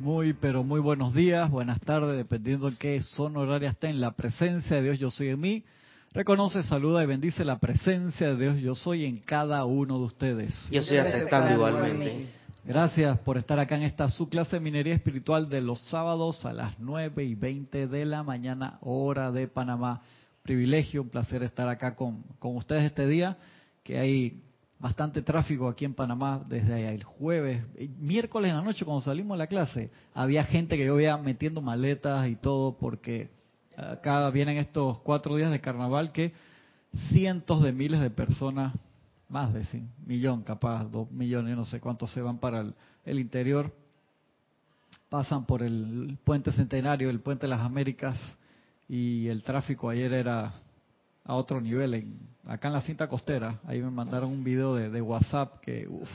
Muy, pero muy buenos días, buenas tardes, dependiendo de qué zona horaria esté en la presencia de Dios yo soy en mí. Reconoce, saluda y bendice la presencia de Dios yo soy en cada uno de ustedes. Yo estoy aceptando igualmente. Gracias por estar acá en esta su clase de minería espiritual de los sábados a las 9 y 20 de la mañana, hora de Panamá. Privilegio, un placer estar acá con, con ustedes este día, que hay bastante tráfico aquí en Panamá desde el jueves, miércoles en la noche cuando salimos de la clase, había gente que yo veía metiendo maletas y todo porque acá vienen estos cuatro días de carnaval que cientos de miles de personas, más de un millón capaz, dos millones, no sé cuántos se van para el interior, pasan por el puente centenario, el puente de las Américas y el tráfico ayer era a otro nivel. En, acá en la cinta costera, ahí me mandaron un video de, WhatsApp que, uff,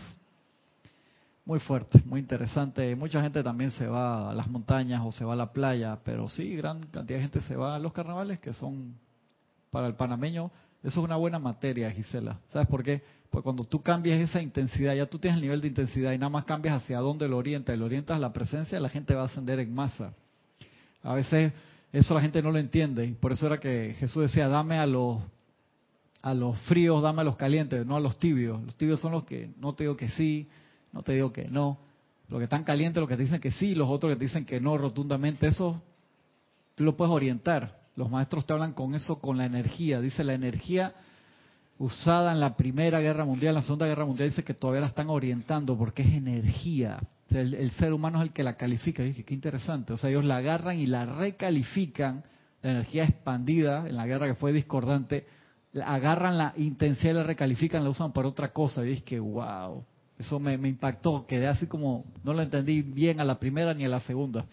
muy fuerte, muy interesante. Mucha gente también se va a las montañas o se va a la playa, pero sí, gran cantidad de gente se va a los carnavales que son para el panameño. Eso es una buena materia, Gisela. ¿Sabes por qué? Porque cuando tú cambias esa intensidad, ya tú tienes el nivel de intensidad y nada más cambias hacia dónde lo orientas y lo orientas a la presencia, la gente va a ascender en masa. A veces eso la gente no lo entiende por eso era que Jesús decía, dame a los a los fríos, dame a los calientes, no a los tibios. Los tibios son los que no te digo que sí, no te digo que no. Los que están calientes, los que dicen que sí, los otros que te dicen que no rotundamente, eso tú lo puedes orientar. Los maestros te hablan con eso, con la energía. Dice la energía usada en la Primera Guerra Mundial, en la Segunda Guerra Mundial, dice que todavía la están orientando porque es energía el, ser humano es el que la califica. dije, qué interesante. O sea, ellos la agarran y la recalifican, la energía expandida en la guerra que fue discordante, agarran la intensidad y la recalifican, la usan para otra cosa. Y dije, que wow, eso me, me impactó. Quedé así como, no lo entendí bien a la primera ni a la segunda.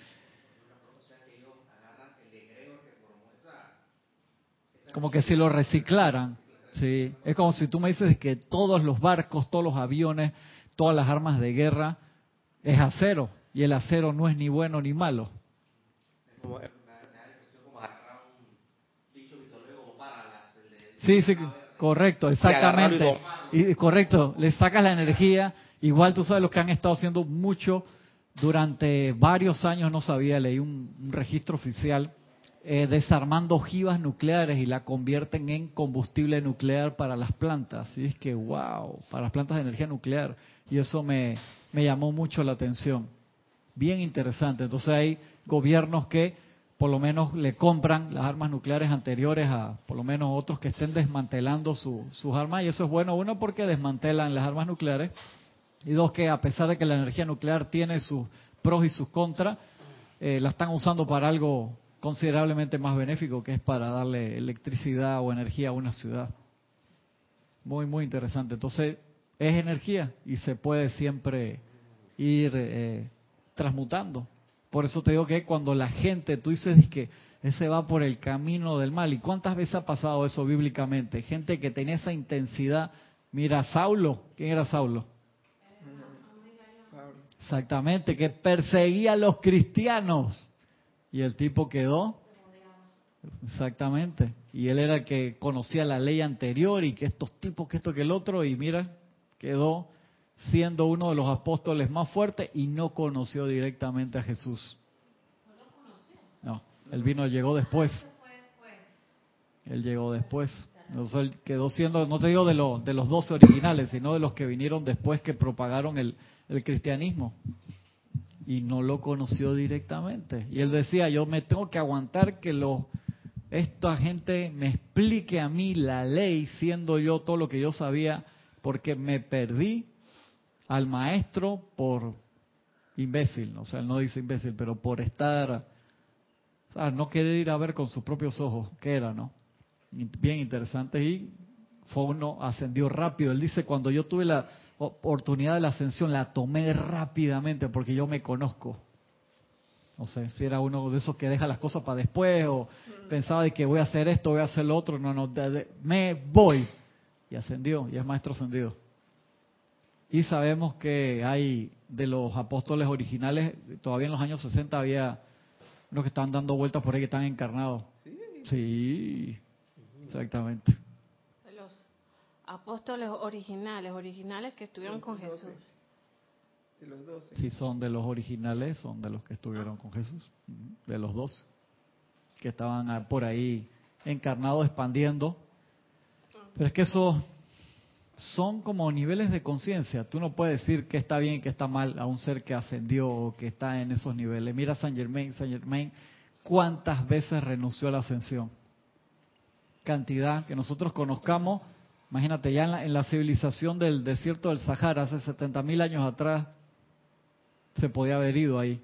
Como que si lo reciclaran. Sí, es como si tú me dices que todos los barcos, todos los aviones, todas las armas de guerra es acero y el acero no es ni bueno ni malo. Sí, sí, correcto, exactamente. Y correcto, le sacas la energía. Igual tú sabes lo que han estado haciendo mucho durante varios años, no sabía, leí un, registro oficial, eh, desarmando ojivas nucleares y la convierten en combustible nuclear para las plantas. Y es que, wow, para las plantas de energía nuclear. Y eso me, me llamó mucho la atención. Bien interesante. Entonces hay gobiernos que por lo menos le compran las armas nucleares anteriores a por lo menos otros que estén desmantelando sus armas y eso es bueno, uno porque desmantelan las armas nucleares y dos que a pesar de que la energía nuclear tiene sus pros y sus contras, eh, la están usando para algo considerablemente más benéfico que es para darle electricidad o energía a una ciudad. Muy, muy interesante. Entonces, es energía y se puede siempre ir eh, transmutando. Por eso te digo que cuando la gente, tú dices que ese va por el camino del mal. ¿Y cuántas veces ha pasado eso bíblicamente? Gente que tenía esa intensidad. Mira, Saulo, ¿quién era Saulo? Exactamente, que perseguía a los cristianos. Y el tipo quedó. Exactamente. Y él era el que conocía la ley anterior y que estos tipos, que esto, que el otro. Y mira, quedó siendo uno de los apóstoles más fuertes y no conoció directamente a Jesús. No, él vino, llegó después. Él llegó después. Entonces él quedó siendo, no te digo de, los de los doce originales, sino de los que vinieron después que propagaron el, el cristianismo. Y no lo conoció directamente. Y él decía, yo me tengo que aguantar que lo, esta gente me explique a mí la ley, siendo yo todo lo que yo sabía porque me perdí al maestro por imbécil, o sea, él no dice imbécil, pero por estar, o sea, no querer ir a ver con sus propios ojos qué era, ¿no? Bien interesante y fue ascendió rápido. Él dice, cuando yo tuve la oportunidad de la ascensión, la tomé rápidamente porque yo me conozco. No sé, si era uno de esos que deja las cosas para después o pensaba de que voy a hacer esto, voy a hacer lo otro. No, no, me voy y ascendió, y es maestro ascendido. Y sabemos que hay de los apóstoles originales, todavía en los años 60 había unos que estaban dando vueltas por ahí que están encarnados. Sí, exactamente. Apóstoles originales, originales que estuvieron con Jesús. De los. Si son de los originales, son de los que estuvieron con Jesús, de los dos, que estaban por ahí encarnados, expandiendo. Pero es que eso son como niveles de conciencia. Tú no puedes decir que está bien y que está mal a un ser que ascendió o que está en esos niveles. Mira San Germain, San Germain, ¿cuántas veces renunció a la ascensión? Cantidad que nosotros conozcamos. Imagínate, ya en la, en la civilización del desierto del Sahara, hace 70 mil años atrás, se podía haber ido ahí.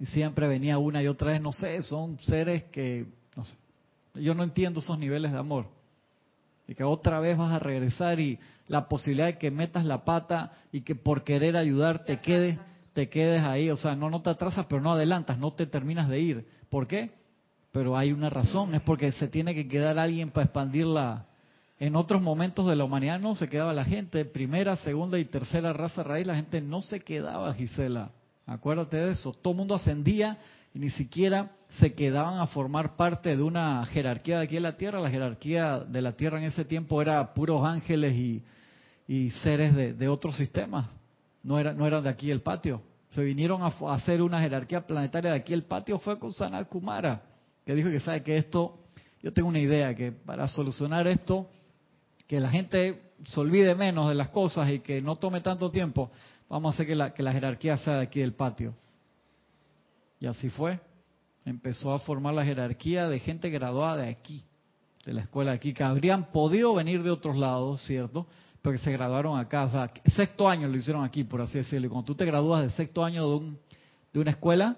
Y siempre venía una y otra vez, no sé, son seres que, no sé, yo no entiendo esos niveles de amor. Y que otra vez vas a regresar y la posibilidad de que metas la pata y que por querer ayudar te quedes, te quedes ahí. O sea, no, no te atrasas, pero no adelantas, no te terminas de ir. ¿Por qué? Pero hay una razón, es porque se tiene que quedar alguien para expandirla. En otros momentos de la humanidad no se quedaba la gente, primera, segunda y tercera raza raíz, la gente no se quedaba, Gisela. Acuérdate de eso, todo el mundo ascendía y ni siquiera se quedaban a formar parte de una jerarquía de aquí en la Tierra. La jerarquía de la Tierra en ese tiempo era puros ángeles y, y seres de, de, otros sistemas. No, era, no eran de aquí el patio. Se vinieron a, hacer una jerarquía planetaria de aquí el patio fue con Sanat Kumara, que dijo que sabe que esto, yo tengo una idea, que para solucionar esto, que la gente se olvide menos de las cosas y que no tome tanto tiempo, vamos a hacer que la, que la jerarquía sea de aquí del patio. Y así fue. Empezó a formar la jerarquía de gente graduada de aquí, de la escuela de aquí, que habrían podido venir de otros lados, ¿cierto? Pero que se graduaron acá. O sea, sexto año lo hicieron aquí, por así decirlo. Y cuando tú te gradúas de sexto año de, un, de una escuela,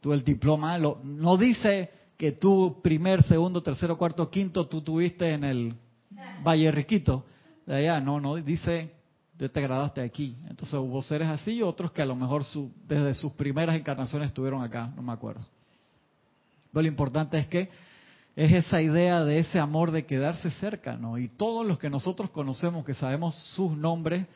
tú el diploma lo, no dice que tú primer, segundo, tercero, cuarto, quinto, tú tuviste en el Valle Riquito. De allá, no, no, dice te graduaste aquí. Entonces hubo seres así y otros que a lo mejor su, desde sus primeras encarnaciones estuvieron acá, no me acuerdo. Pero lo importante es que es esa idea de ese amor de quedarse cerca, ¿no? Y todos los que nosotros conocemos, que sabemos sus nombres,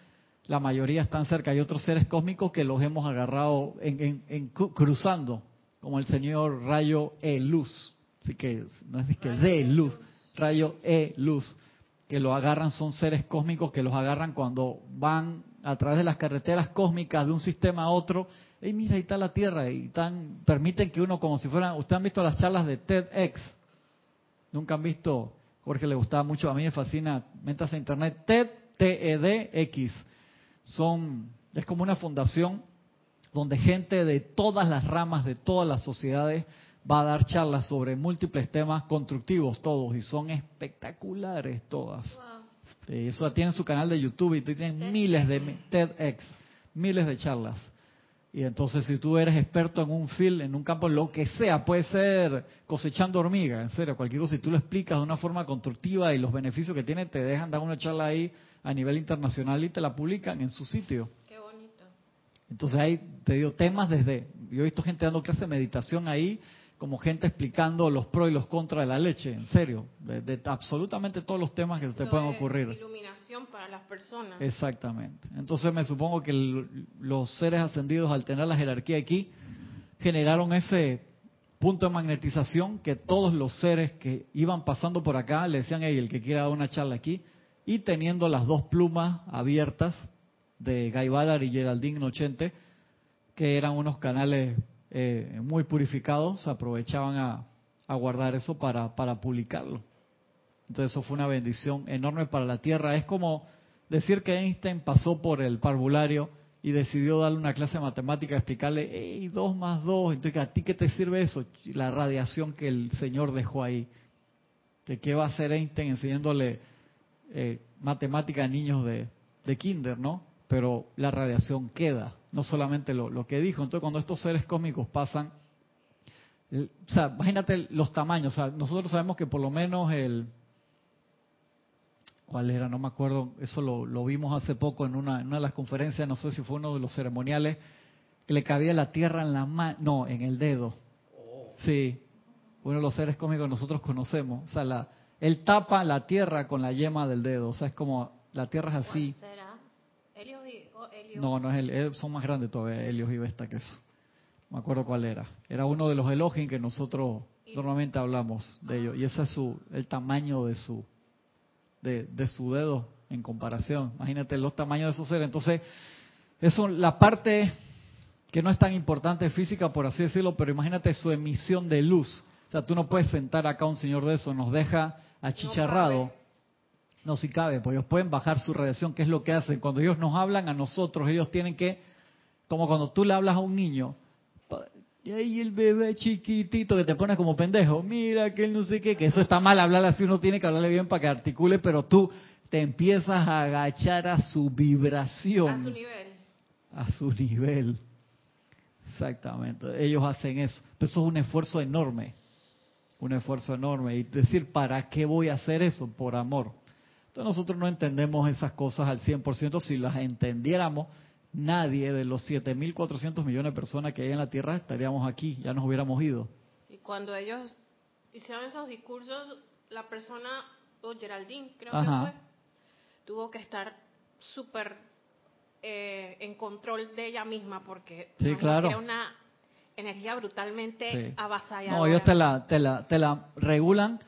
la mayoría están cerca. Hay otros seres cósmicos que los hemos agarrado en, en, en cruzando, como el señor Rayo E Luz. Así que no es que de luz, Rayo E Luz que lo agarran son seres cósmicos que los agarran cuando van a través de las carreteras cósmicas de un sistema a otro. Y mira, ahí está la Tierra y tan, permiten que uno como si fueran, ustedes han visto las charlas de TEDx, nunca han visto, Jorge le gustaba mucho, a mí me fascina, metas a internet, TED, T-E-D-X, son, es como una fundación donde gente de todas las ramas, de todas las sociedades, va a dar charlas sobre múltiples temas constructivos todos y son espectaculares todas. Wow. Eso tiene su canal de YouTube y tienen miles de TEDx, miles de charlas. Y entonces si tú eres experto en un field, en un campo, lo que sea, puede ser cosechando hormigas, en serio, cualquier cosa, si tú lo explicas de una forma constructiva y los beneficios que tiene, te dejan dar una charla ahí a nivel internacional y te la publican en su sitio. Qué bonito. Entonces ahí te digo temas desde, yo he visto gente dando clases de meditación ahí, como gente explicando los pros y los contras de la leche, en serio, de, de absolutamente todos los temas que se te pueden ocurrir. Iluminación para las personas. Exactamente. Entonces me supongo que el, los seres ascendidos al tener la jerarquía aquí generaron ese punto de magnetización que todos los seres que iban pasando por acá le decían, hey, el que quiera dar una charla aquí, y teniendo las dos plumas abiertas de Guy Ballard y Geraldine Nochente, que eran unos canales eh, muy purificados, se aprovechaban a, guardar eso para, para publicarlo. Entonces eso fue una bendición enorme para la Tierra. Es como decir que Einstein pasó por el parvulario y decidió darle una clase de matemática, explicarle, hey, dos más dos, entonces ¿a ti qué te sirve eso? La radiación que el Señor dejó ahí. que ¿Qué va a hacer Einstein enseñándole eh, matemática a niños de kinder, no? Pero la radiación queda no solamente lo, lo, que dijo. Entonces, cuando estos seres cósmicos pasan, o sea, imagínate los tamaños. O sea, nosotros sabemos que por lo menos el. ¿Cuál era? No me acuerdo. Eso lo, lo vimos hace poco en una, una, de las conferencias. No sé si fue uno de los ceremoniales. Que le cabía la tierra en la mano. No, en el dedo. Sí. Uno de los seres cósmicos que nosotros conocemos. O sea, la, él tapa la tierra con la yema del dedo. O sea, es como. La tierra es así. No, no es el, son más grandes todavía, Helios y Vesta que eso. No me acuerdo cuál era. Era uno de los Elohim que nosotros normalmente hablamos de ellos. Y ese es su, el tamaño de su, de, de su dedo en comparación. Imagínate los tamaños de esos seres. Entonces, Eso, la parte que no es tan importante física, por así decirlo, pero imagínate su emisión de luz. O sea, tú no puedes sentar acá un señor de eso, nos deja achicharrado. No, si cabe, pues ellos pueden bajar su radiación, que es lo que hacen. Cuando ellos nos hablan a nosotros, ellos tienen que, como cuando tú le hablas a un niño, y ahí el bebé chiquitito que te pone como pendejo, mira que él no sé qué, que eso está mal hablar así, uno tiene que hablarle bien para que articule, pero tú te empiezas a agachar a su vibración. A su nivel. A su nivel. Exactamente. Ellos hacen eso. Pero eso es un esfuerzo enorme. Un esfuerzo enorme. Y decir, ¿para qué voy a hacer eso? Por amor. Entonces nosotros no entendemos esas cosas al 100%. Si las entendiéramos, nadie de los 7.400 millones de personas que hay en la Tierra estaríamos aquí, ya nos hubiéramos ido. Y cuando ellos hicieron esos discursos, la persona, o Geraldine creo que fue, tuvo que estar súper eh, en control de ella misma porque era una energía brutalmente avasalladora. No, ellos te la, te, la, te la regulan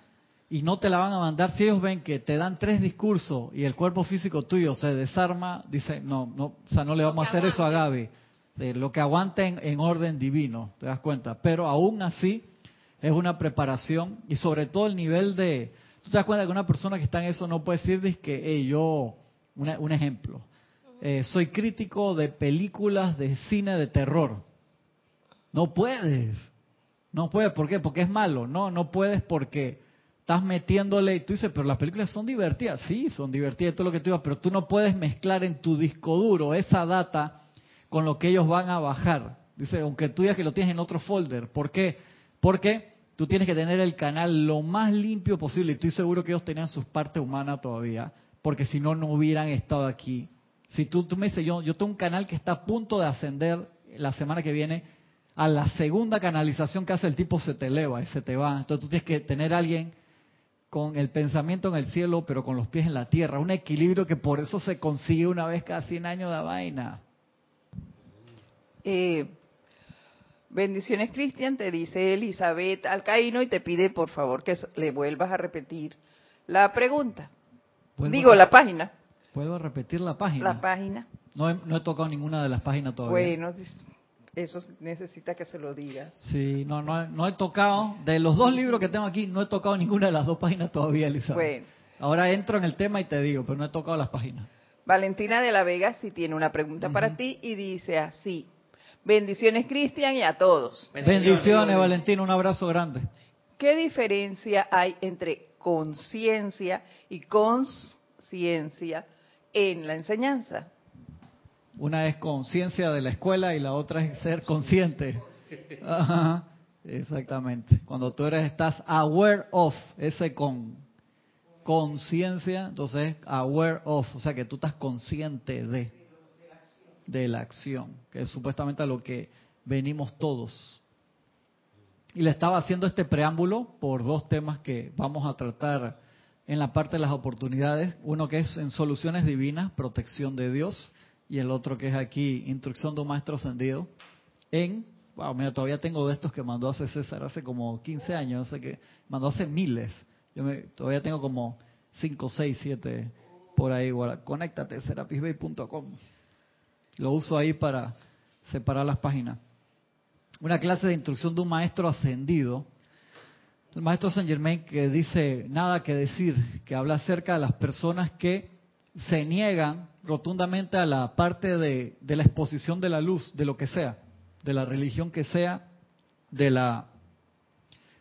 y no te la van a mandar. Si ellos ven que te dan tres discursos y el cuerpo físico tuyo se desarma, dice, no, no, o sea, no le vamos a hacer eso a Gaby. De lo que aguanten en orden divino, te das cuenta. Pero aún así es una preparación y sobre todo el nivel de... Tú te das cuenta que una persona que está en eso no puede decir que hey, yo, un ejemplo, eh, soy crítico de películas de cine de terror. No puedes. No puedes, ¿por qué? Porque es malo. No, no puedes porque estás metiéndole y tú dices, pero las películas son divertidas. Sí, son divertidas, todo lo que tú digas, pero tú no puedes mezclar en tu disco duro esa data con lo que ellos van a bajar. Dice, aunque tú digas que lo tienes en otro folder. ¿Por qué? Porque tú tienes que tener el canal lo más limpio posible. Y estoy seguro que ellos tenían sus partes humanas todavía, porque si no, no hubieran estado aquí. Si tú, me dices, yo, yo tengo un canal que está a punto de ascender la semana que viene, a la segunda canalización que hace el tipo se te eleva y se te va. Entonces tú tienes que tener alguien con el pensamiento en el cielo, pero con los pies en la tierra. Un equilibrio que por eso se consigue una vez cada 100 años de vaina. Eh, bendiciones, Cristian, te dice Elizabeth Alcaíno y te pide por favor que le vuelvas a repetir la pregunta. Digo, la página. ¿Puedo repetir la página? La página. No he, no he tocado ninguna de las páginas todavía. Bueno, eso necesita que se lo digas. Sí, no, no, no he tocado, de los dos libros que tengo aquí, no he tocado ninguna de las dos páginas todavía, Elizabeth. Bueno. Ahora entro en el tema y te digo, pero no he tocado las páginas. Valentina de la Vega sí tiene una pregunta para ti y dice así. Bendiciones, Cristian, y a todos. Bendiciones, Valentina, un abrazo grande. ¿Qué diferencia hay entre conciencia y consciencia en la enseñanza? Una es conciencia de la escuela y la otra es ser consciente. exactamente. Cuando tú eres, estás aware of, ese con conciencia, entonces aware of, o sea que tú estás consciente de, de la acción, que es supuestamente a lo que venimos todos. Y le estaba haciendo este preámbulo por dos temas que vamos a tratar en la parte de las oportunidades. Uno que es en soluciones divinas, protección de Dios y el otro que es aquí, Instrucción de un Maestro Ascendido, en, wow, mira, todavía tengo de estos que mandó hace César hace como 15 años, no sé qué, mandó hace miles, yo me, todavía tengo como 5, 6, 7 por ahí, bueno, conéctate, serapisbay.com, lo uso ahí para separar las páginas. Una clase de instrucción de un maestro ascendido, el maestro Saint Germain que dice nada que decir, que habla acerca de las personas que se niegan rotundamente a la parte de, la exposición de la luz, de lo que sea, de la religión que sea, de la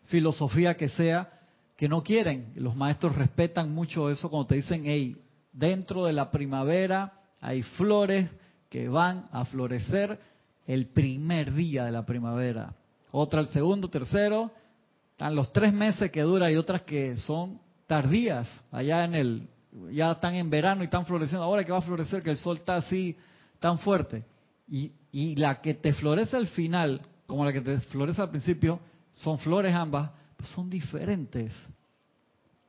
filosofía que sea, que no quieren. Los maestros respetan mucho eso cuando te dicen, hey, dentro de la primavera hay flores que van a florecer el primer día de la primavera. Otra el segundo, tercero, están los tres meses que dura y otras que son tardías allá en el ya están en verano y están floreciendo, ahora que va a florecer, que el sol está así tan fuerte. Y, y la que te florece al final, como la que te florece al principio, son flores ambas, pues son diferentes.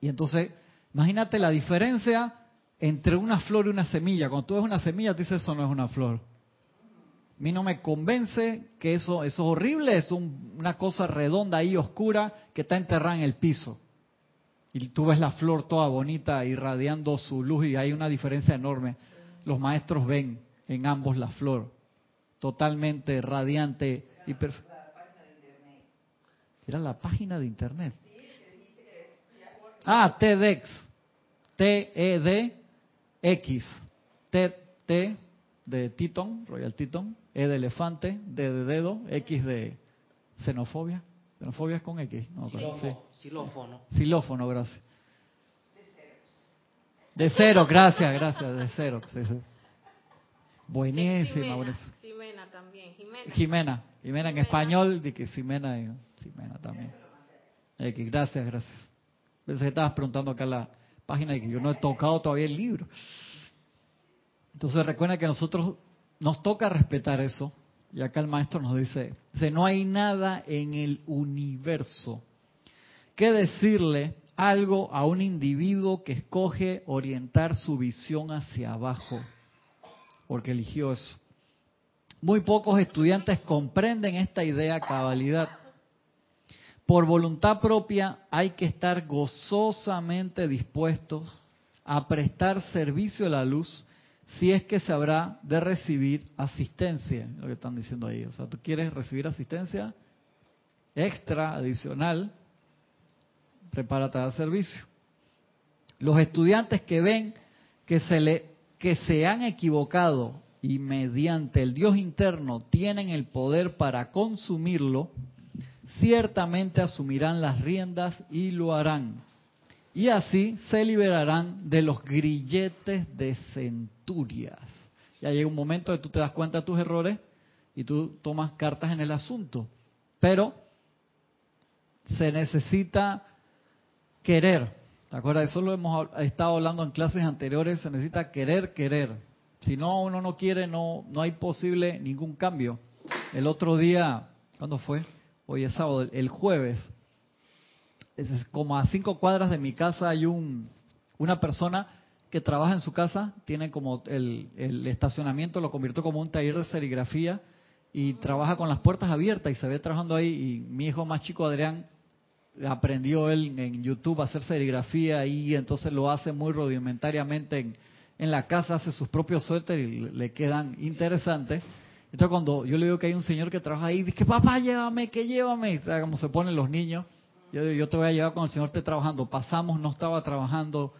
Y entonces, imagínate la diferencia entre una flor y una semilla. Cuando tú ves una semilla, tú dices, eso no es una flor. A mí no me convence que eso, eso es horrible, es una cosa redonda ahí, oscura, que está enterrada en el piso y tú ves la flor toda bonita irradiando su luz y hay una diferencia enorme. Los maestros ven en ambos la flor, totalmente radiante y perfecta. Era la página de internet. Ah, TEDx. T-E-D-X. T, de Titon, Royal Titon. E de elefante, D de dedo, X de xenofobia. Xenofobia es con X. No, Xilófono. Xilófono, gracias. De cero, gracias, gracias, de cero. Sí, sí. Buenísima, Ximena, también. Jimena. Jimena. Jimena en español, de que Ximena, Ximena también. gracias, gracias. Pensé que estabas preguntando acá la página y que yo no he tocado todavía el libro. Entonces recuerda que nosotros nos toca respetar eso. Y acá el maestro nos dice, dice, no hay nada en el universo que decirle algo a un individuo que escoge orientar su visión hacia abajo, porque eligió eso. Muy pocos estudiantes comprenden esta idea cabalidad. Por voluntad propia hay que estar gozosamente dispuestos a prestar servicio a la luz si es que se habrá de recibir asistencia, lo que están diciendo ahí. O sea, tú quieres recibir asistencia extra, adicional, prepárate a servicio. Los estudiantes que ven que se, le, que se han equivocado y mediante el Dios interno tienen el poder para consumirlo, ciertamente asumirán las riendas y lo harán. Y así se liberarán de los grilletes de Ya llega un momento que tú te das cuenta de tus errores y tú tomas cartas en el asunto. Pero se necesita querer. ¿Te acuerdas? Eso lo hemos estado hablando en clases anteriores. Se necesita querer, querer. Si no, uno no quiere, no, no hay posible ningún cambio. El otro día, ¿cuándo fue? hoy es sábado, el jueves, es como a cinco cuadras de mi casa hay un, una persona que trabaja en su casa, tiene como el, estacionamiento, lo convirtió como un taller de serigrafía y trabaja con las puertas abiertas y se ve trabajando ahí y mi hijo más chico Adrián aprendió él en YouTube a hacer serigrafía y entonces lo hace muy rudimentariamente en, la casa, hace sus propios suéteres y le quedan interesantes. Entonces cuando yo le digo que hay un señor que trabaja ahí, dice, papá, llévame, que llévame. O sea, como se ponen los niños. Yo yo te voy a llevar cuando el señor esté trabajando. Pasamos, no estaba trabajando.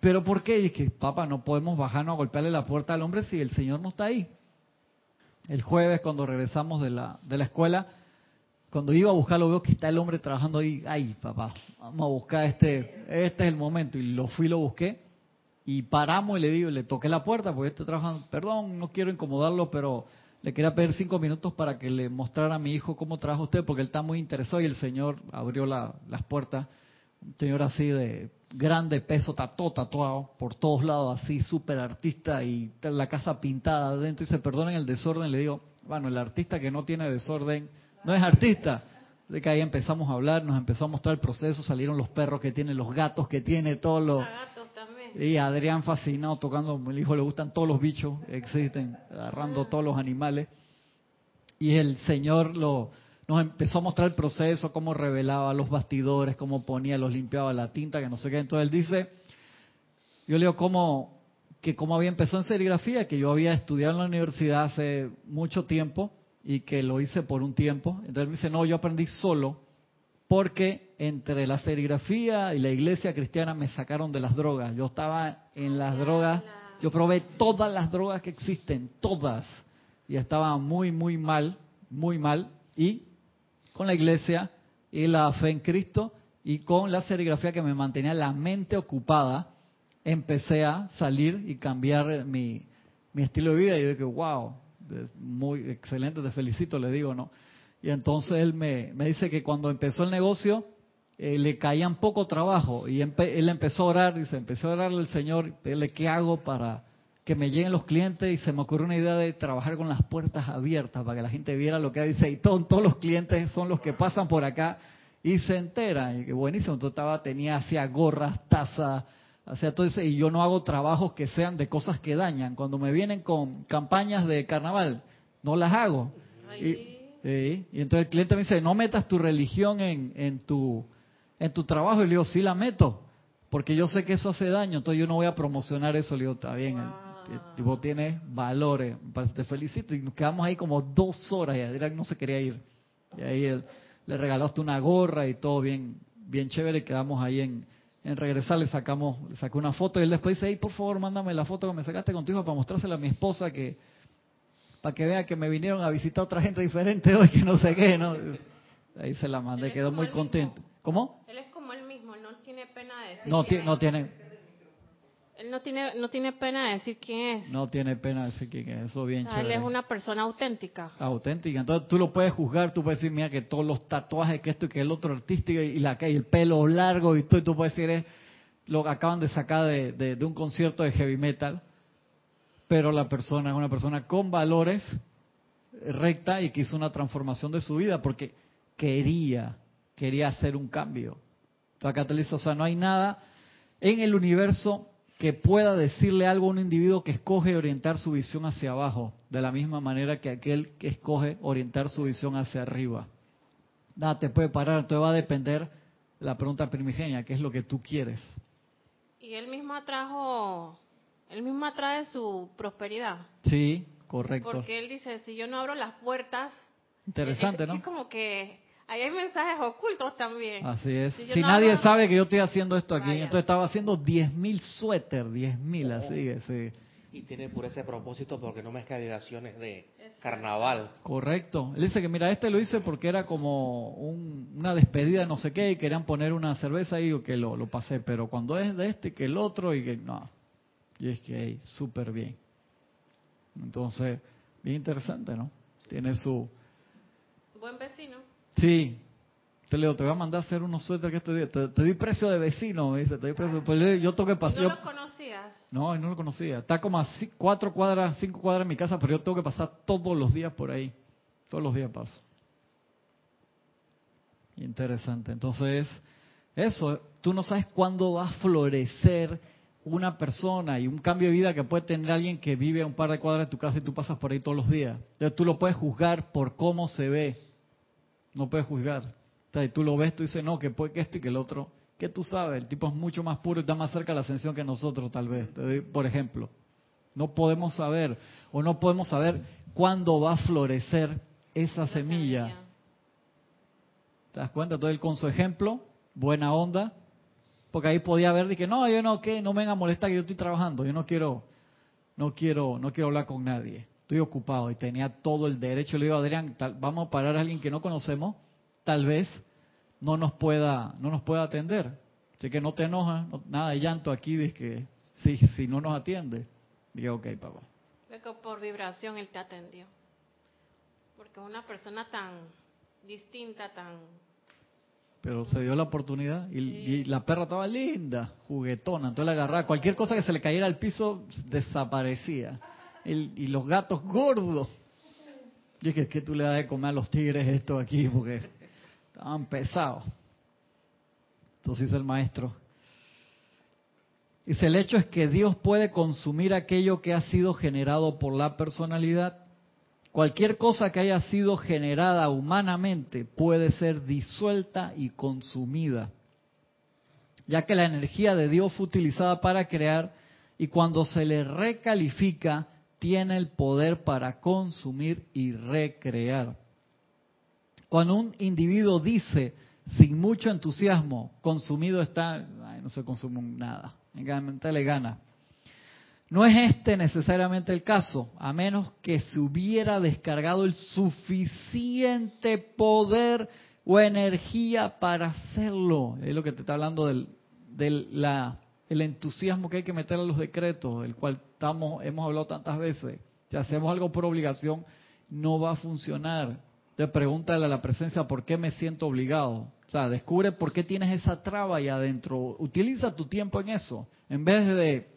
¿Pero por qué? Y que, papá, no podemos bajarnos a golpearle la puerta al hombre si el señor no está ahí. El jueves, cuando regresamos de la, de la escuela, cuando iba a buscarlo, veo que está el hombre trabajando ahí. Ay, papá, vamos a buscar este, este es el momento. Y lo fui, lo busqué. Y paramos y le digo, le toqué la puerta porque estoy trabajando. Perdón, no quiero incomodarlo, pero le quería pedir cinco minutos para que le mostrara a mi hijo cómo trabaja usted, porque él está muy interesado y el señor abrió las puertas. Un señor así de grande peso, tatuado, tatuado por todos lados, así súper artista y la casa pintada adentro. Y se perdonen el desorden. Le digo, bueno, el artista que no tiene desorden no es artista. De que ahí empezamos a hablar, nos empezó a mostrar el proceso, salieron los perros que tiene, los gatos que tiene, todos los... Y Adrián fascinado tocando, el hijo le gustan todos los bichos, existen, agarrando todos los animales. Y el Señor lo, nos empezó a mostrar el proceso, cómo revelaba los bastidores, cómo ponía, los limpiaba la tinta, que no sé qué. Entonces él dice, yo leo cómo, que cómo había empezado en serigrafía, que yo había estudiado en la universidad hace mucho tiempo y que lo hice por un tiempo. Entonces él dice, no, yo aprendí solo porque entre la serigrafía y la iglesia cristiana me sacaron de las drogas. Yo estaba en las drogas, yo probé todas las drogas que existen, todas, y estaba muy, muy mal, muy mal, y con la iglesia y la fe en Cristo y con la serigrafía que me mantenía la mente ocupada, empecé a salir y cambiar mi, mi estilo de vida y yo dije, wow, muy excelente, te felicito, le digo, ¿no? Y entonces él me, dice que cuando empezó el negocio eh, le caían poco trabajo y él empezó a orar, dice, empezó a orarle al Señor, pedirle qué hago para que me lleguen los clientes y se me ocurrió una idea de trabajar con las puertas abiertas para que la gente viera lo que dice y todos los clientes son los que pasan por acá y se enteran. Y que buenísimo, entonces estaba, tenía hacía gorras, tazas, hacía todo eso y yo no hago trabajos que sean de cosas que dañan. Cuando me vienen con campañas de carnaval, no las hago. Y entonces el cliente me dice, no metas tu religión en, en, tu, en tu trabajo. Y le digo, sí la meto, porque yo sé que eso hace daño, entonces yo no voy a promocionar eso. Le digo, está bien. Tipo tiene valores. Te felicito. Y nos quedamos ahí como dos horas y Adrián no se quería ir. Y ahí él, le regalaste una gorra y todo bien, bien chévere. Quedamos ahí en, en regresar, le sacamos, le sacó una foto y él después dice, hey, por favor, mándame la foto que me sacaste con tu hijo para mostrársela a mi esposa que para que vea que me vinieron a visitar otra gente diferente hoy que no sé qué, ¿no? Ahí se la mandé, quedó muy contento. ¿Cómo? Él es como él mismo, no tiene pena de decir. No, no tiene. Él no tiene, no tiene pena de decir quién es. No tiene pena de decir quién es, eso bien chévere. Él es una persona auténtica. Auténtica, entonces tú lo puedes juzgar, tú puedes decir, mira que todos los tatuajes, que esto y que el otro artístico y, la, y el pelo largo y todo, y tú puedes decir, es lo que acaban de sacar de, de un concierto de heavy metal, pero la persona es una persona con valores recta y que hizo una transformación de su vida porque quería, quería hacer un cambio. acá te dice, o sea, no hay nada en el universo que pueda decirle algo a un individuo que escoge orientar su visión hacia abajo, de la misma manera que aquel que escoge orientar su visión hacia arriba. Nada te puede parar, entonces va a depender la pregunta primigenia, ¿qué es lo que tú quieres? Y él mismo atrajo, él mismo atrae su prosperidad. Sí, correcto. Porque él dice, si yo no abro las puertas... Interesante, ¿no? Es como que Ahí hay mensajes ocultos también. Así es. Si, nadie sabe que yo estoy haciendo esto aquí, entonces estaba haciendo 10.000 suéter, 10.000, así es. Y tiene por ese propósito porque no mezcla vibraciones de carnaval. Correcto. Él dice que mira, este lo hice porque era como una despedida no sé qué y querían poner una cerveza y que lo, lo pasé, pero cuando es de este que el otro y que no. Y es que súper bien. Entonces, bien interesante, ¿no? Tiene su... Buen vecino. Sí. Te leo, te voy a mandar a hacer unos suéteres que estoy te, te doy precio de vecino, me dice, te doy precio. Pues yo tengo que pasar. ¿No lo conocías? No, no lo conocía. Está como a cuatro cuadras, cinco cuadras en mi casa, pero yo tengo que pasar todos los días por ahí. Todos los días paso. Interesante. Entonces, eso, tú no sabes cuándo va a florecer una persona y un cambio de vida que puede tener alguien que vive a un par de cuadras de tu casa y tú pasas por ahí todos los días. Entonces tú lo puedes juzgar por cómo se ve no puedes juzgar. Entonces, tú lo ves, tú dices, no, que puede que esto y que el otro. ¿Qué tú sabes? El tipo es mucho más puro y está más cerca de la ascensión que nosotros, tal vez. Por ejemplo, no podemos saber o no podemos saber cuándo va a florecer esa semilla. ¿Te das cuenta? Entonces, con su ejemplo, buena onda, porque ahí podía ver de que no, yo no, que no me venga a molestar que yo estoy trabajando, yo no quiero, no quiero, no quiero hablar con nadie estoy ocupado y tenía todo el derecho. Le digo, Adrián, vamos a parar a alguien que no conocemos, tal vez no nos pueda, no nos pueda atender. Así que no te enojas, nada de llanto aquí de que si, si no nos atiende. Digo, ok, papá. por vibración él te atendió. Porque una persona tan distinta, tan... Pero se dio la oportunidad y, y, la perra estaba linda, juguetona, entonces la agarraba. Cualquier cosa que se le cayera al piso desaparecía y los gatos gordos. Y es que, que tú le das de comer a los tigres esto aquí porque estaban pesados. Entonces dice el maestro. Dice, el hecho es que Dios puede consumir aquello que ha sido generado por la personalidad. Cualquier cosa que haya sido generada humanamente puede ser disuelta y consumida, ya que la energía de Dios fue utilizada para crear y cuando se le recalifica, tiene el poder para consumir y recrear. Cuando un individuo dice sin mucho entusiasmo, consumido está, no se consume nada, realmente le gana. No es este necesariamente el caso, a menos que se hubiera descargado el suficiente poder o energía para hacerlo. Es lo que te está hablando del, la, el entusiasmo que hay que meter a los decretos, el cual hemos hablado tantas veces. Si hacemos algo por obligación, no va a funcionar. Te pregúntale a la presencia por qué me siento obligado. O sea, descubre por qué tienes esa traba ahí adentro. Utiliza tu tiempo en eso. En vez de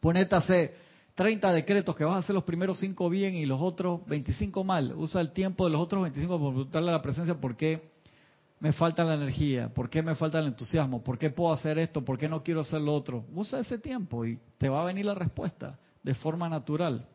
ponerte a hacer 30 decretos que vas a hacer los primeros 5 bien y los otros 25 mal. Usa el tiempo de los otros 25 para preguntarle a la presencia por qué me falta la energía, por qué me falta el entusiasmo, por qué puedo hacer esto, por qué no quiero hacer lo otro. Usa ese tiempo y te va a venir la respuesta de forma natural.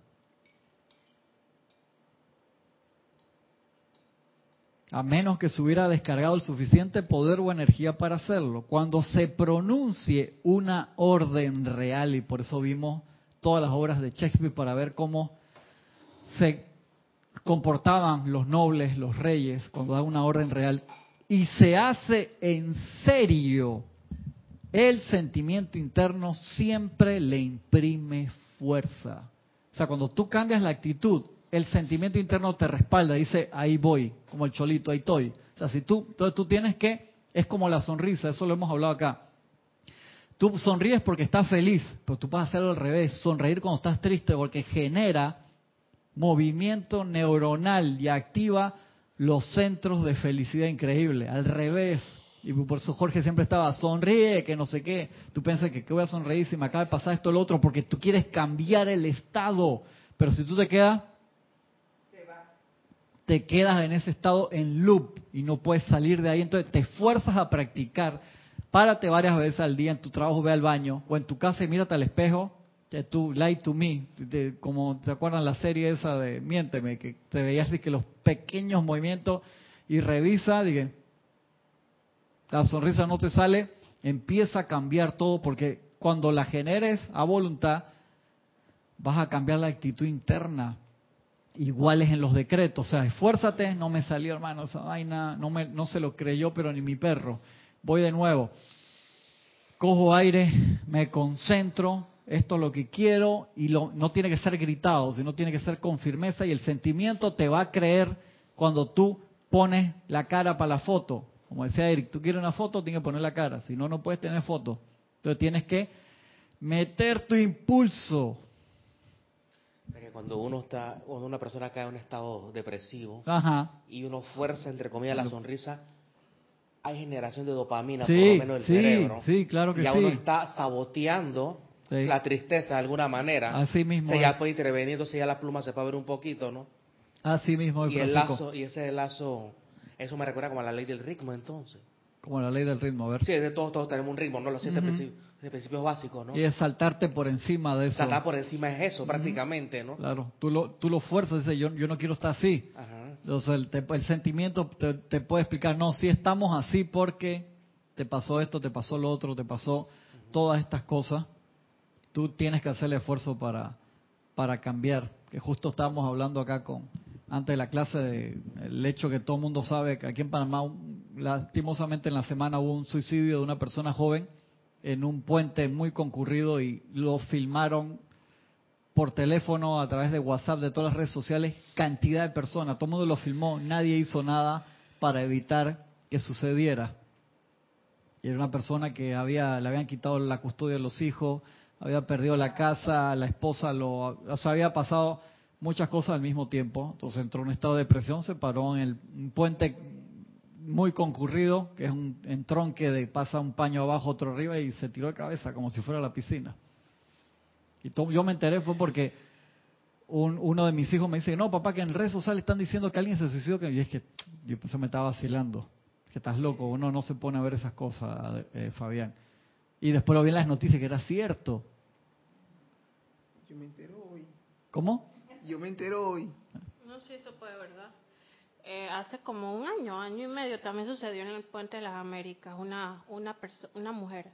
A menos que se hubiera descargado el suficiente poder o energía para hacerlo. Cuando se pronuncie una orden real, y por eso vimos todas las obras de Shakespeare para ver cómo se comportaban los nobles, los reyes, cuando da una orden real. Y se hace en serio. El sentimiento interno siempre le imprime fuerza. O sea, cuando tú cambias la actitud, el sentimiento interno te respalda, dice, ahí voy, como el cholito, ahí estoy. O sea, si tú, entonces tú tienes que, es como la sonrisa, eso lo hemos hablado acá. Tú sonríes porque estás feliz, pero tú puedes hacerlo al revés, sonreír cuando estás triste porque genera movimiento neuronal y activa los centros de felicidad increíble. Al revés. Y por eso Jorge siempre estaba, sonríe, que no sé qué. Tú piensas que, ¿qué voy a sonreír si me acaba de pasar esto o lo otro? Porque tú quieres cambiar el estado. Pero si tú te quedas, te quedas en ese estado en loop y no puedes salir de ahí. Entonces te fuerzas a practicar. Párate varias veces al día en tu trabajo, ve al baño o en tu casa y mírate al espejo tú, Lie to Me, como te acuerdan la serie esa de Miénteme, que te veías así que los pequeños movimientos y revisa, dije, la sonrisa no te sale, empieza a cambiar todo porque cuando la generes a voluntad, vas a cambiar la actitud interna. Iguales en los decretos, o sea, esfuérzate, no me salió hermano esa vaina, no, me, no se lo creyó, pero ni mi perro. Voy de nuevo, cojo aire, me concentro, esto es lo que quiero y lo, no tiene que ser gritado, sino tiene que ser con firmeza y el sentimiento te va a creer cuando tú pones la cara para la foto. Como decía Eric, tú quieres una foto, tienes que poner la cara, si no, no puedes tener foto. Entonces tienes que meter tu impulso. cuando uno está, cuando una persona cae en un estado depresivo y uno fuerza entre comillas la sonrisa, hay generación de dopamina por lo menos del cerebro. Sí, claro que ya uno está saboteando la tristeza de alguna manera. Así mismo. Se ya puede intervenir, entonces ya la pluma se puede ver un poquito, ¿no? Así mismo. Y el lazo, y ese lazo, eso me recuerda como a la ley del ritmo entonces. Como la ley del ritmo, a ver. Sí, de todos, todos tenemos un ritmo, ¿no? Los siete principios, básicos, ¿no? Y es saltarte por encima de eso. Saltar por encima es eso, prácticamente, ¿no? Claro, tú lo, tú lo fuerzas, dices, yo, yo no quiero estar así. Entonces el, el sentimiento te, te, puede explicar, no, si estamos así porque te pasó esto, te pasó lo otro, te pasó todas estas cosas tú tienes que hacer el esfuerzo para, para cambiar. Que justo estábamos hablando acá con antes de la clase de el hecho que todo el mundo sabe que aquí en Panamá, lastimosamente en la semana hubo un suicidio de una persona joven en un puente muy concurrido y lo filmaron por teléfono, a través de WhatsApp, de todas las redes sociales, cantidad de personas. Todo el mundo lo filmó, nadie hizo nada para evitar que sucediera. Y era una persona que había, le habían quitado la custodia de los hijos, había perdido la casa, la esposa lo, o sea, había pasado muchas cosas al mismo tiempo. Entonces entró en un estado de depresión, se paró en el un puente muy concurrido, que es un entronque de pasa un paño abajo, otro arriba y se tiró de cabeza como si fuera la piscina. Y yo me enteré fue porque un, uno de mis hijos me dice, no, papá, que en redes sociales están diciendo que alguien se suicidó. Y es que yo se me estaba vacilando. Que estás loco, uno no se pone a ver esas cosas, eh, Fabián. Y después lo vi en las noticias que era cierto. Yo me entero hoy. ¿Cómo? Yo me entero hoy. No sé si eso puede, ¿verdad? Eh, hace como un año, año y medio, también sucedió en el Puente de las Américas, una, una, una mujer.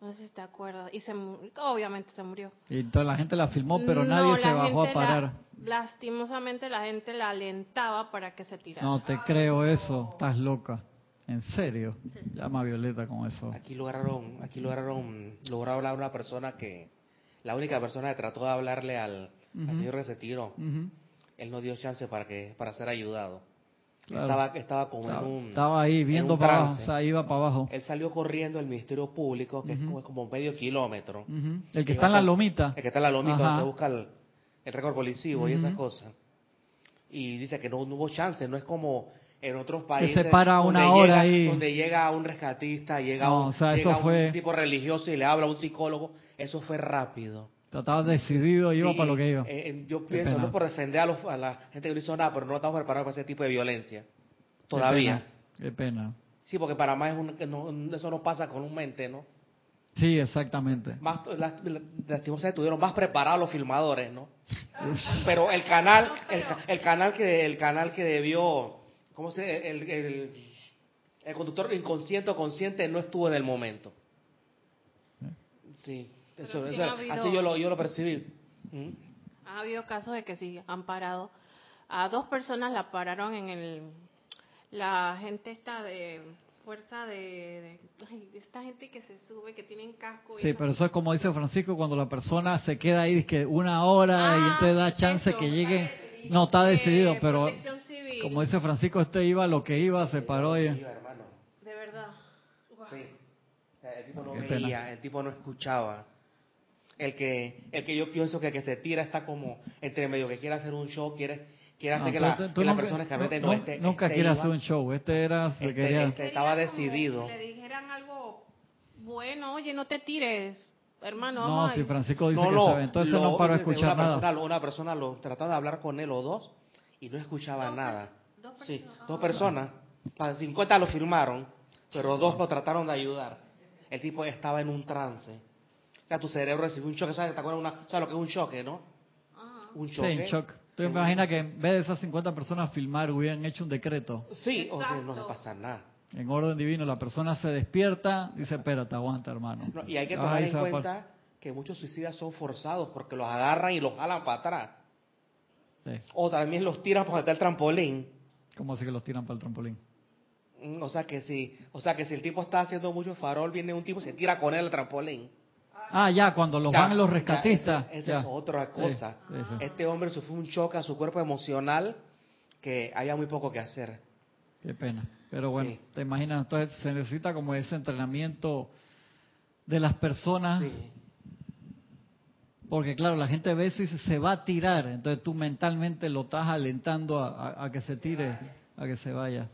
No sé si te acuerdas. Y se, obviamente se murió. Y toda la gente la filmó, pero nadie se bajó a parar. lastimosamente la gente la alentaba para que se tirara. No te creo eso, estás loca. ¿En serio? Llama a Violeta con eso. Aquí lograron, aquí lograron, logró hablar una persona que, la única persona que trató de hablarle al, señor que se tiró, él no dio chance para que, para ser ayudado. Estaba, estaba como en un Estaba ahí viendo para abajo, o sea, iba para abajo. Él salió corriendo el Ministerio Público, que es como, medio kilómetro. El que está en la lomita. El que está en la lomita, donde se busca el, récord policivo y esas cosas. Y dice que no, no hubo chance, no es como en otros países. Que se para una hora ahí. Donde llega un rescatista, llega, un, un tipo religioso y le habla a un psicólogo. Eso fue rápido. Estaba decidido, iba para lo que iba. Eh, yo pienso, no por defender a, los, a, la gente que no hizo nada, pero no estamos preparados para ese tipo de violencia. Todavía. Qué pena. Sí, porque para más es un, eso no pasa comúnmente, ¿no? Sí, exactamente. Más, lastimosamente estuvieron más preparados los filmadores, ¿no? pero el canal, el, el, canal que el canal que debió ¿cómo se el, el, el conductor inconsciente o consciente no estuvo en el momento. Sí. así yo lo, yo lo percibí. ¿Mm? Ha habido casos de que sí, han parado. A dos personas la pararon en el... La gente está de fuerza de, esta gente que se sube, que tienen casco. sí, pero eso es como dice Francisco, cuando la persona se queda ahí que una hora y ah, entonces da chance que llegue. No, está decidido, pero como dice Francisco, este iba lo que iba, se paró. Y... De verdad. Sí. El tipo no veía, el tipo no escuchaba. El que, el que yo pienso que el que se tira está como entre medio que quiere hacer un show, quiere quiere hacer que, la, que la persona que no, esté. Nunca quiere hacer un show. Este era. Se este, quería... Este estaba decidido. le dijeran algo bueno, oye, no te tires. Hermano, no, si Francisco dice que se ve, entonces no para escuchar una nada. Persona, una persona lo trataba de hablar con él o dos y no escuchaba nada. Dos sí, dos personas. Para 50 lo firmaron, pero dos lo trataron de ayudar. El tipo estaba en un trance. O sea, tu cerebro recibió un choque. ¿Sabes, ¿Te acuerdas una, ¿sabes lo que es un choque, no? Un choque. Sí, shock. ¿Tú imaginas que en vez de esas 50 personas filmar hubieran hecho un decreto? Sí, o sea, no le pasa nada. En orden divino, la persona se despierta, dice, espérate, aguanta, hermano. y hay que tomar en cuenta que muchos suicidas son forzados porque los agarran y los jalan para atrás. Sí. O también los tiran para el trampolín. ¿Cómo así que los tiran para el trampolín? Mm, o sea que si, o sea que si el tipo está haciendo mucho farol, viene un tipo y se tira con él al trampolín. Ah, ya, cuando los van los rescatistas. esa es otra cosa. Este hombre sufrió un choque a su cuerpo emocional que había muy poco que hacer. Qué pena. Pero bueno, te imaginas, entonces se necesita como ese entrenamiento de las personas. Porque claro, la gente ve eso y se va a tirar, entonces tú mentalmente lo estás alentando a que se tire, a que se vaya.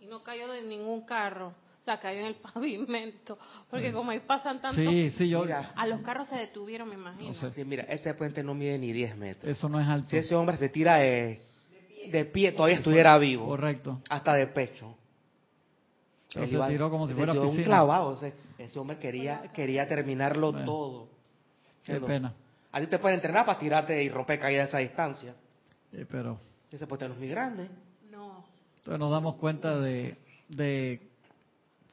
Y no cayó de ningún carro o sea, cayó en el pavimento, porque como ahí pasan tanto, sí, sí, yo, a los carros se detuvieron, me imagino. mira, ese puente no mide ni 10 metros. Eso no es alto. Si ese hombre se tira de, de pie, todavía estuviera vivo. Correcto. Hasta de pecho. se tiró como si fuera piscina. un clavado. ese hombre quería, quería terminarlo todo. Qué pena. A ti te pueden entrenar para tirarte y romper caídas a esa distancia. pero... Ese puente no es muy grande. No. Entonces nos damos cuenta de, de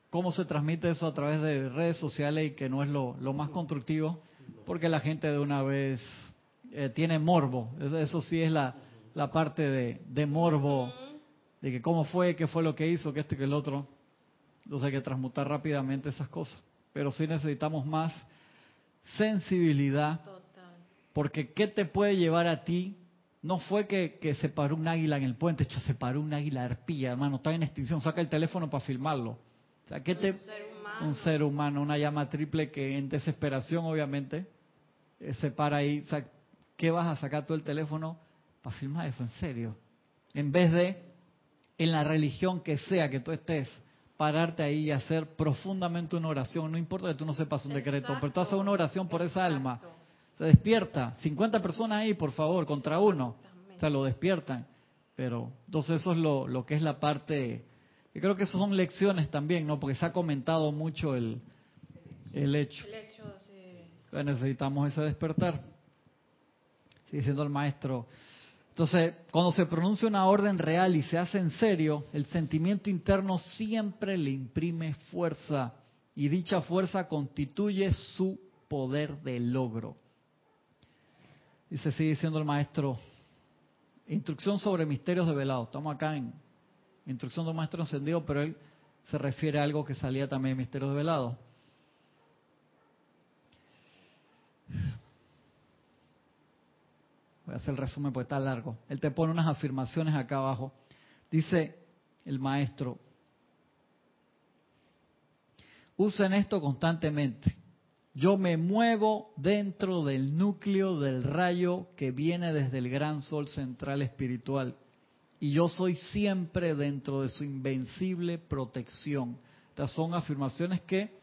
cómo se transmite eso a través de redes sociales y que no es lo, más constructivo, porque la gente de una vez eh, tiene morbo. Eso sí es la, la parte de, de, morbo, de que cómo fue, qué fue lo que hizo, que esto y que el otro. Entonces hay que transmutar rápidamente esas cosas. Pero sí necesitamos más sensibilidad, porque ¿qué te puede llevar a ti? No fue que, que se paró un águila en el puente, se paró un águila arpilla, hermano, está en extinción, saca el teléfono para filmarlo o sea, ¿qué te, un, ser humano, una llama triple que en desesperación, obviamente, eh, se para ahí. O sea, ¿qué vas a sacar tú el teléfono para filmar eso? En serio. En vez de, en la religión que sea que tú estés, pararte ahí y hacer profundamente una oración. No importa que tú no sepas un decreto, pero tú haces una oración por esa alma. Se despierta. 50 personas ahí, por favor, contra uno. O sea, lo despiertan. Pero entonces eso es lo, lo que es la parte y creo que eso son lecciones también, ¿no? Porque se ha comentado mucho el, el hecho. El hecho, sí. necesitamos ese despertar. Sigue siendo el maestro. Entonces, cuando se pronuncia una orden real y se hace en serio, el sentimiento interno siempre le imprime fuerza y dicha fuerza constituye su poder de logro. Y se sigue diciendo el maestro, instrucción sobre misterios de velado. Estamos acá en instrucción de un maestro encendido, pero él se refiere a algo que salía también en Misterios de Velado. Voy a hacer el resumen porque está largo. Él te pone unas afirmaciones acá abajo. Dice el maestro, usen esto constantemente. Yo me muevo dentro del núcleo del rayo que viene desde el gran sol central espiritual y yo soy siempre dentro de su invencible protección. Estas son afirmaciones que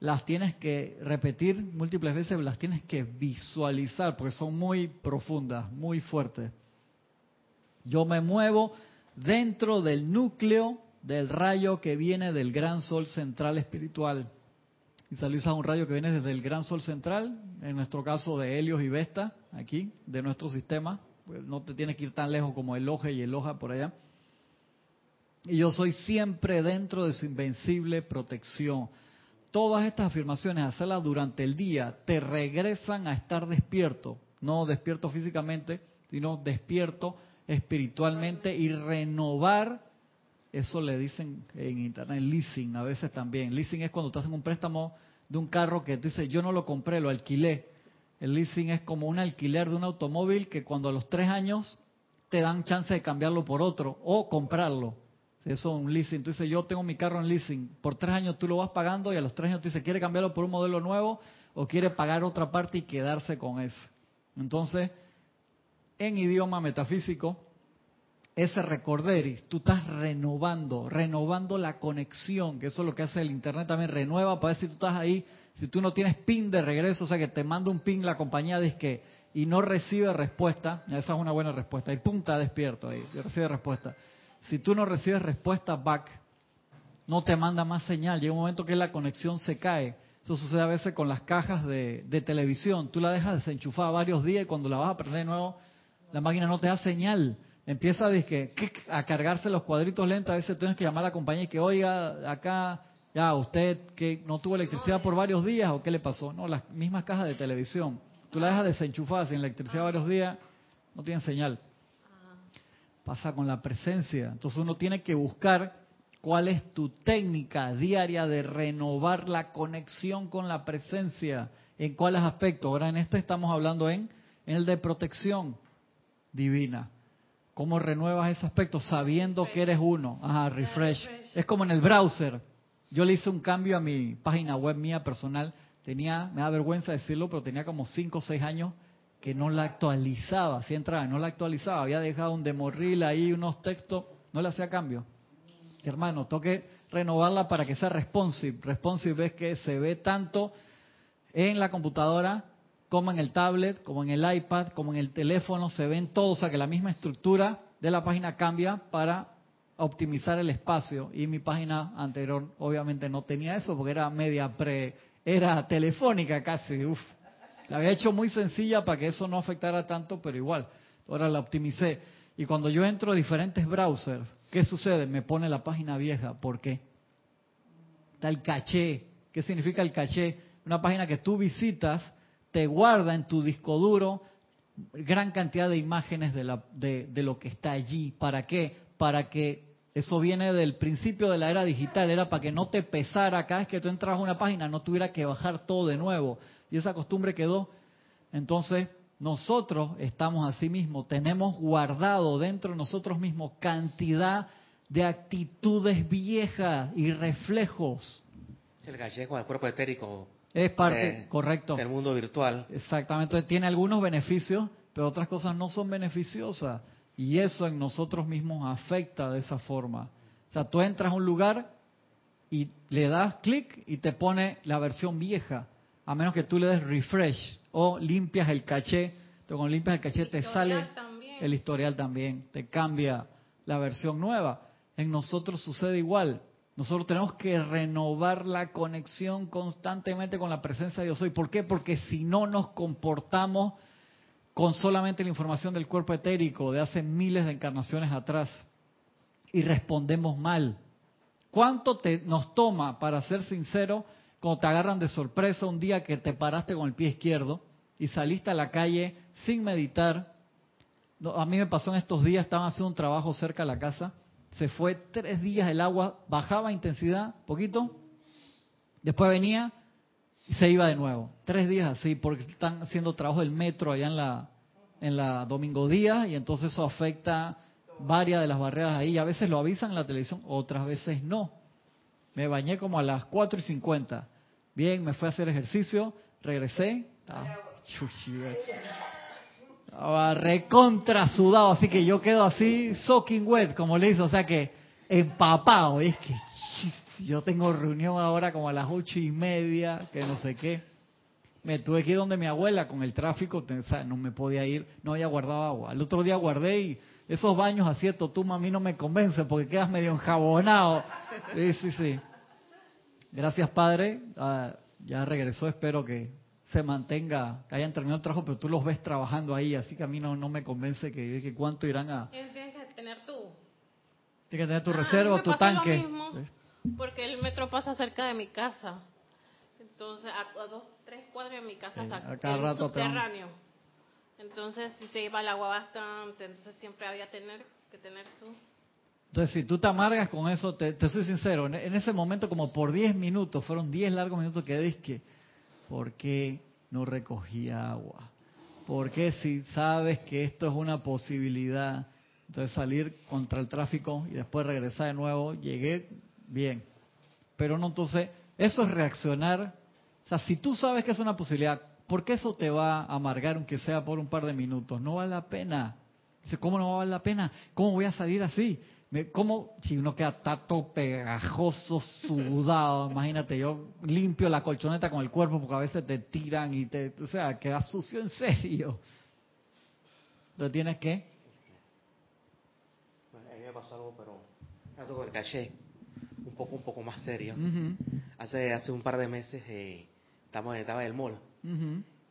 las tienes que repetir múltiples veces, las tienes que visualizar porque son muy profundas, muy fuertes. Yo me muevo dentro del núcleo del rayo que viene del gran sol central espiritual. Y a un rayo que viene desde el gran sol central, en nuestro caso de Helios y Vesta, aquí, de nuestro sistema, pues, no te tienes que ir tan lejos como el Oje y el Hoja por allá. Y yo soy siempre dentro de su invencible protección. Todas estas afirmaciones, hacerlas durante el día, te regresan a estar despierto, no despierto físicamente, sino despierto espiritualmente y renovar, eso le dicen en internet, leasing a veces también. Leasing es cuando te hacen un préstamo de un carro que tú dices, yo no lo compré, lo alquilé. El leasing es como un alquiler de un automóvil que cuando a los tres años te dan chance de cambiarlo por otro o comprarlo. Eso es un leasing. Tú dices, yo tengo mi carro en leasing. Por tres años tú lo vas pagando y a los tres años tú dices, ¿quiere cambiarlo por un modelo nuevo o quiere pagar otra parte y quedarse con eso? Entonces, en idioma metafísico, ese recorder, tú estás renovando, renovando la conexión, que eso es lo que hace el Internet también, renueva para ver si tú estás ahí, si tú no tienes pin de regreso, o sea que te manda un pin la compañía que y no recibe respuesta, esa es una buena respuesta, y punta despierto ahí, recibe respuesta. Si tú no recibes respuesta back, no te manda más señal, llega un momento que la conexión se cae. Eso sucede a veces con las cajas de, televisión, tú la dejas desenchufada varios días y cuando la vas a prender de nuevo, la máquina no te da señal. Empieza a, a cargarse los cuadritos lentos. A veces tienes que llamar a la compañía y que, oiga, acá, ya, usted que no tuvo electricidad por varios días o qué le pasó. No, las mismas cajas de televisión. Tú la dejas desenchufada sin electricidad varios días, no tiene señal. Pasa con la presencia. Entonces uno tiene que buscar cuál es tu técnica diaria de renovar la conexión con la presencia. ¿En cuáles aspectos? Ahora en este estamos hablando en, en el de protección divina. ¿Cómo renuevas ese aspecto sabiendo que eres uno? Ajá, refresh. Es como en el browser. Yo le hice un cambio a mi página web mía personal. Tenía, me da vergüenza decirlo, pero tenía como 5 o 6 años que no la actualizaba. Si entraba, no la actualizaba. Había dejado un demorril ahí, unos textos, no le hacía cambio. Hermano, toque renovarla para que sea responsive. Responsive es que se ve tanto en la computadora como en el tablet, como en el iPad, como en el teléfono, se ven todos, o sea que la misma estructura de la página cambia para optimizar el espacio. Y mi página anterior obviamente no tenía eso porque era media pre, era telefónica casi, uf. La había hecho muy sencilla para que eso no afectara tanto, pero igual, ahora la optimicé. Y cuando yo entro a diferentes browsers, ¿qué sucede? Me pone la página vieja. ¿Por qué? Está el caché. ¿Qué significa el caché? Una página que tú visitas te guarda en tu disco duro gran cantidad de imágenes de, la, de, lo que está allí. ¿Para qué? Para que eso viene del principio de la era digital, era para que no te pesara cada vez que tú entras a una página, no tuviera que bajar todo de nuevo. Y esa costumbre quedó. Entonces, nosotros estamos así mismo, tenemos guardado dentro de nosotros mismos cantidad de actitudes viejas y reflejos. Es el gallego del cuerpo etérico es parte, correcto. Del mundo virtual. Exactamente, tiene algunos beneficios, pero otras cosas no son beneficiosas. Y eso en nosotros mismos afecta de esa forma. O sea, tú entras a un lugar y le das clic y te pone la versión vieja, a menos que tú le des refresh o limpias el caché. Entonces, cuando limpias el caché te sale el historial también, te cambia la versión nueva. En nosotros sucede igual. Nosotros tenemos que renovar la conexión constantemente con la presencia de Dios hoy. ¿Por qué? Porque si no nos comportamos con solamente la información del cuerpo etérico de hace miles de encarnaciones atrás y respondemos mal. ¿Cuánto te, nos toma, para ser sincero, cuando te agarran de sorpresa un día que te paraste con el pie izquierdo y saliste a la calle sin meditar? A mí me pasó en estos días, estaban haciendo un trabajo cerca de la casa se fue tres días el agua, bajaba intensidad, poquito, después venía y se iba de nuevo. Tres días así, porque están haciendo trabajo del metro allá en la, en la Domingo Díaz y entonces eso afecta varias de las barreras ahí. A veces lo avisan en la televisión, otras veces no. Me bañé como a las 4 y 50. Bien, me fui a hacer ejercicio, regresé. Estaba recontra sudado, así que yo quedo así, soaking wet, como le dice, o sea que empapado. es que yo tengo reunión ahora como a las ocho y media, que no sé qué. Me tuve que ir donde mi abuela con el tráfico, no me podía ir, no había guardado agua. El otro día guardé y esos baños así de totuma a mí no me convencen porque quedas medio enjabonado. Sí, sí, sí. Gracias, Padre. Ah, ya regresó, espero que se mantenga, que hayan terminado el trabajo, pero tú los ves trabajando ahí, así que a mí no, no me convence que, que cuánto irán a... Tienes que tener tú. Tienes que tener tu ah, reserva, tu tanque. porque el metro pasa cerca de mi casa. Entonces, a, dos, tres cuadras de mi casa hasta el subterráneo. Entonces, si se iba el agua bastante, entonces siempre había tener, que tener su... Entonces, si tú te amargas con eso, te, soy sincero, en, ese momento como por 10 minutos, fueron 10 largos minutos que dije, ¿por qué no recogía agua? ¿Por qué si sabes que esto es una posibilidad? Entonces salir contra el tráfico y después regresar de nuevo, llegué bien. Pero no, entonces, eso es reaccionar. O sea, si tú sabes que es una posibilidad, ¿por qué eso te va a amargar aunque sea por un par de minutos? No vale la pena. Dice, ¿cómo no vale la pena? ¿Cómo voy a salir así? ¿Cómo? Si uno queda tato pegajoso, sudado, imagínate, yo limpio la colchoneta con el cuerpo porque a veces te tiran y te, o sea, queda sucio en serio. Entonces tienes que... a mí me pasó algo, pero algo el caché, un poco, un poco más serio. Hace, hace un par de meses eh, estamos, estaba en el mall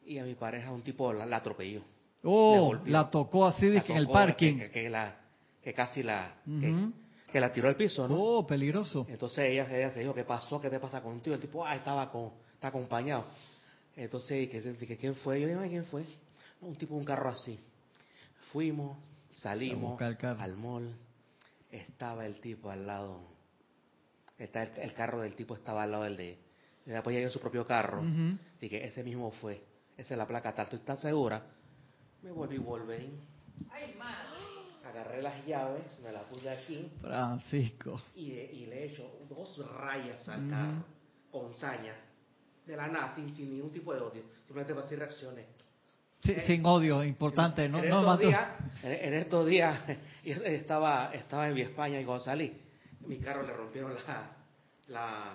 y a mi pareja un tipo la, atropelló. Oh, la tocó así de que en el parking. Que, la, que casi la... que, la tiró al piso, ¿no? Oh, peligroso. Entonces ella, ella se dijo, ¿qué pasó? ¿Qué te pasa contigo? El tipo, ah, estaba con, está acompañado. Entonces, ¿qué, ¿quién fue? Yo le dije, ¿quién fue? un tipo un carro así. Fuimos, salimos al mall. Estaba el tipo al lado. Está el, carro del tipo estaba al lado del de después llegué en su propio carro. Dije, ese mismo fue. Esa es la placa tal. ¿Tú estás segura? Me volví Wolverine. Ay, Agarré las llaves, me las puse aquí. Francisco. Y, le he hecho dos rayas al carro con saña. De la nada, sin, ningún tipo de odio. Simplemente para hacer reacciones. Sí, eh, sin odio, importante. En, no, en, estos días, en, estos días, estaba, estaba en mi España y cuando salí, mi carro le rompieron la, la,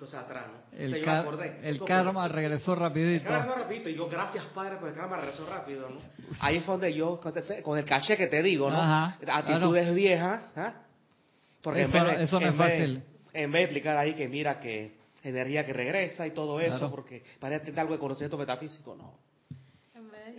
cosas atrás, ¿no? El, el karma regresó rapidito. El karma rapidito. Y yo, gracias Padre, porque el karma regresó rápido, ¿no? Ahí fue donde yo, con el caché que te digo, ¿no? Ajá, Actitudes viejas, ¿ah? Porque eso, eso no es fácil. en vez de explicar ahí que mira que energía que regresa y todo eso, porque parece tener algo de conocimiento metafísico, no.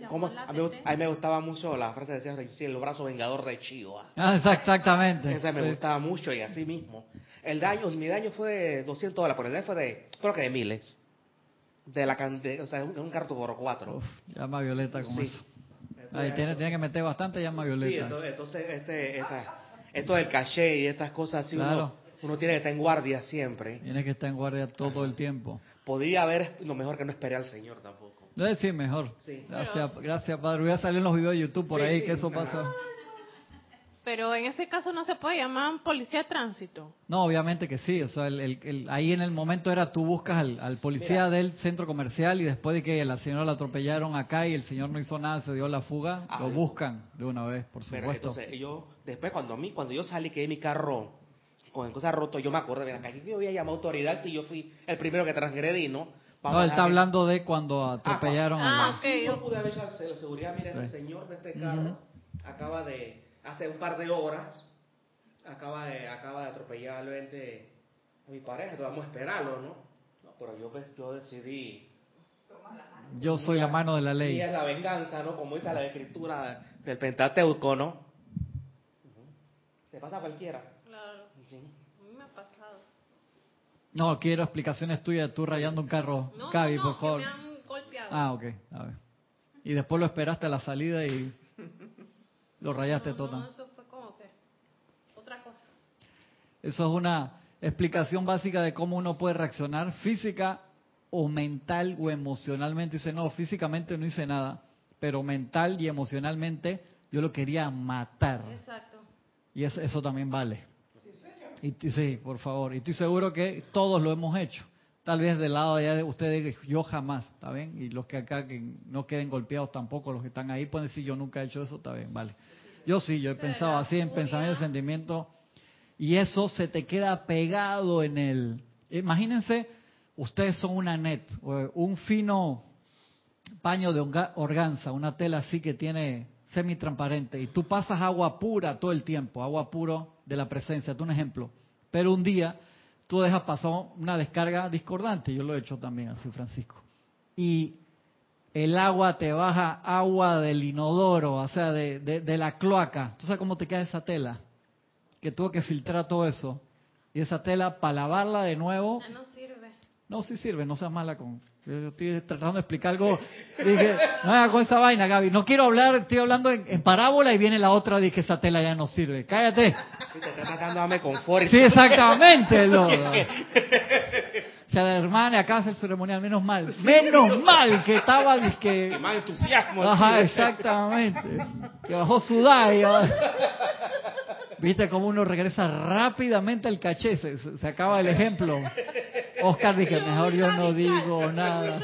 ¿Cómo? A, mí, a, mí, me gustaba mucho la frase que decía, el brazo vengador de Chiva. Ah, exactamente. Esa me gustaba mucho y así mismo. El daño, mi daño fue de 200 dólares, pero el daño fue de, creo que de miles. De la cantidad, o sea, un, un carto por cuatro. Uf, llama Violeta con eso. Ahí tiene, tiene, que meter bastante llama Violeta. Sí, entonces, este, esto del caché y estas cosas así, uno, uno, tiene que estar en guardia siempre. Tiene que estar en guardia todo el tiempo. Podría haber, lo mejor que no esperé al Señor tampoco. Debe decir mejor. Sí. Gracias, gracias, Padre. Voy a salir en los videos de YouTube por ahí que eso pasa. Pero en ese caso no se puede llamar policía de tránsito. No, obviamente que sí. O sea, el, ahí en el momento era tú buscas al, policía del centro comercial y después de que la señora la atropellaron acá y el señor no hizo nada, se dio la fuga, ah, lo buscan de una vez, por supuesto. Pero entonces yo, después cuando a mí, cuando yo salí que de mi carro con el cosa roto, yo me acuerdo de la calle, yo voy a llamar autoridad si yo fui el primero que transgredí, ¿no? no, él está hablando de cuando ah, atropellaron a ah, Yo pude haber la seguridad, mira, el señor de este carro acaba de hace un par de horas acaba de, acaba de atropellar a mi pareja, entonces vamos a esperarlo, ¿no? no pero yo, pues, yo decidí... Yo soy la mano de la ley. Y es la venganza, ¿no? Como dice la escritura del Pentateuco, ¿no? ¿Te pasa a cualquiera? Claro. Sí. A mí me ha pasado. No, quiero explicaciones tuyas, tú rayando un carro. No, Cavi, no, por favor. me han golpeado. Ah, ok. A ver. Y después lo esperaste a la salida y... Lo rayaste todo. eso fue como que otra cosa. Eso es una explicación básica de cómo uno puede reaccionar física o mental o emocionalmente. Dice, no, físicamente no hice nada, pero mental y emocionalmente yo lo quería matar. Exacto. Y eso, eso también vale. Y, sí, por favor. Y estoy seguro que todos lo hemos hecho. Tal vez del lado allá de ustedes, yo jamás, ¿está bien? Y los que acá que no queden golpeados tampoco, los que están ahí pueden decir, yo nunca he hecho eso, está bien, vale. Yo sí, yo he pensado así en pensamiento y sentimiento, y eso se te queda pegado en el... Imagínense, ustedes son una net, un fino paño de organza, una tela así que tiene semi-transparente, y tú pasas agua pura todo el tiempo, agua puro de la presencia, tú un ejemplo. Pero un día tú dejas pasar una descarga discordante, yo lo he hecho también así, Francisco. Y el agua te baja agua del inodoro, o sea, de, de, la cloaca. ¿Tú sabes cómo te queda esa tela? Que tuvo que filtrar todo eso. Y esa tela, para lavarla de nuevo... sirve. No, sí sirve, no seas mala con... Yo estoy tratando de explicar algo. Dije, no haga con esa vaina, Gaby. No quiero hablar, estoy hablando en, parábola y viene la otra, dije, esa tela ya no sirve. Cállate. Está tratando de darme confort. Sí, exactamente. o sea, la hermana de hacer su ceremonial, menos mal. Menos mal que estaba, dije... Más entusiasmo. Ajá, exactamente. Que bajó su Viste cómo uno regresa rápidamente al caché, se, acaba el ejemplo. Oscar dice, mejor yo no digo nada.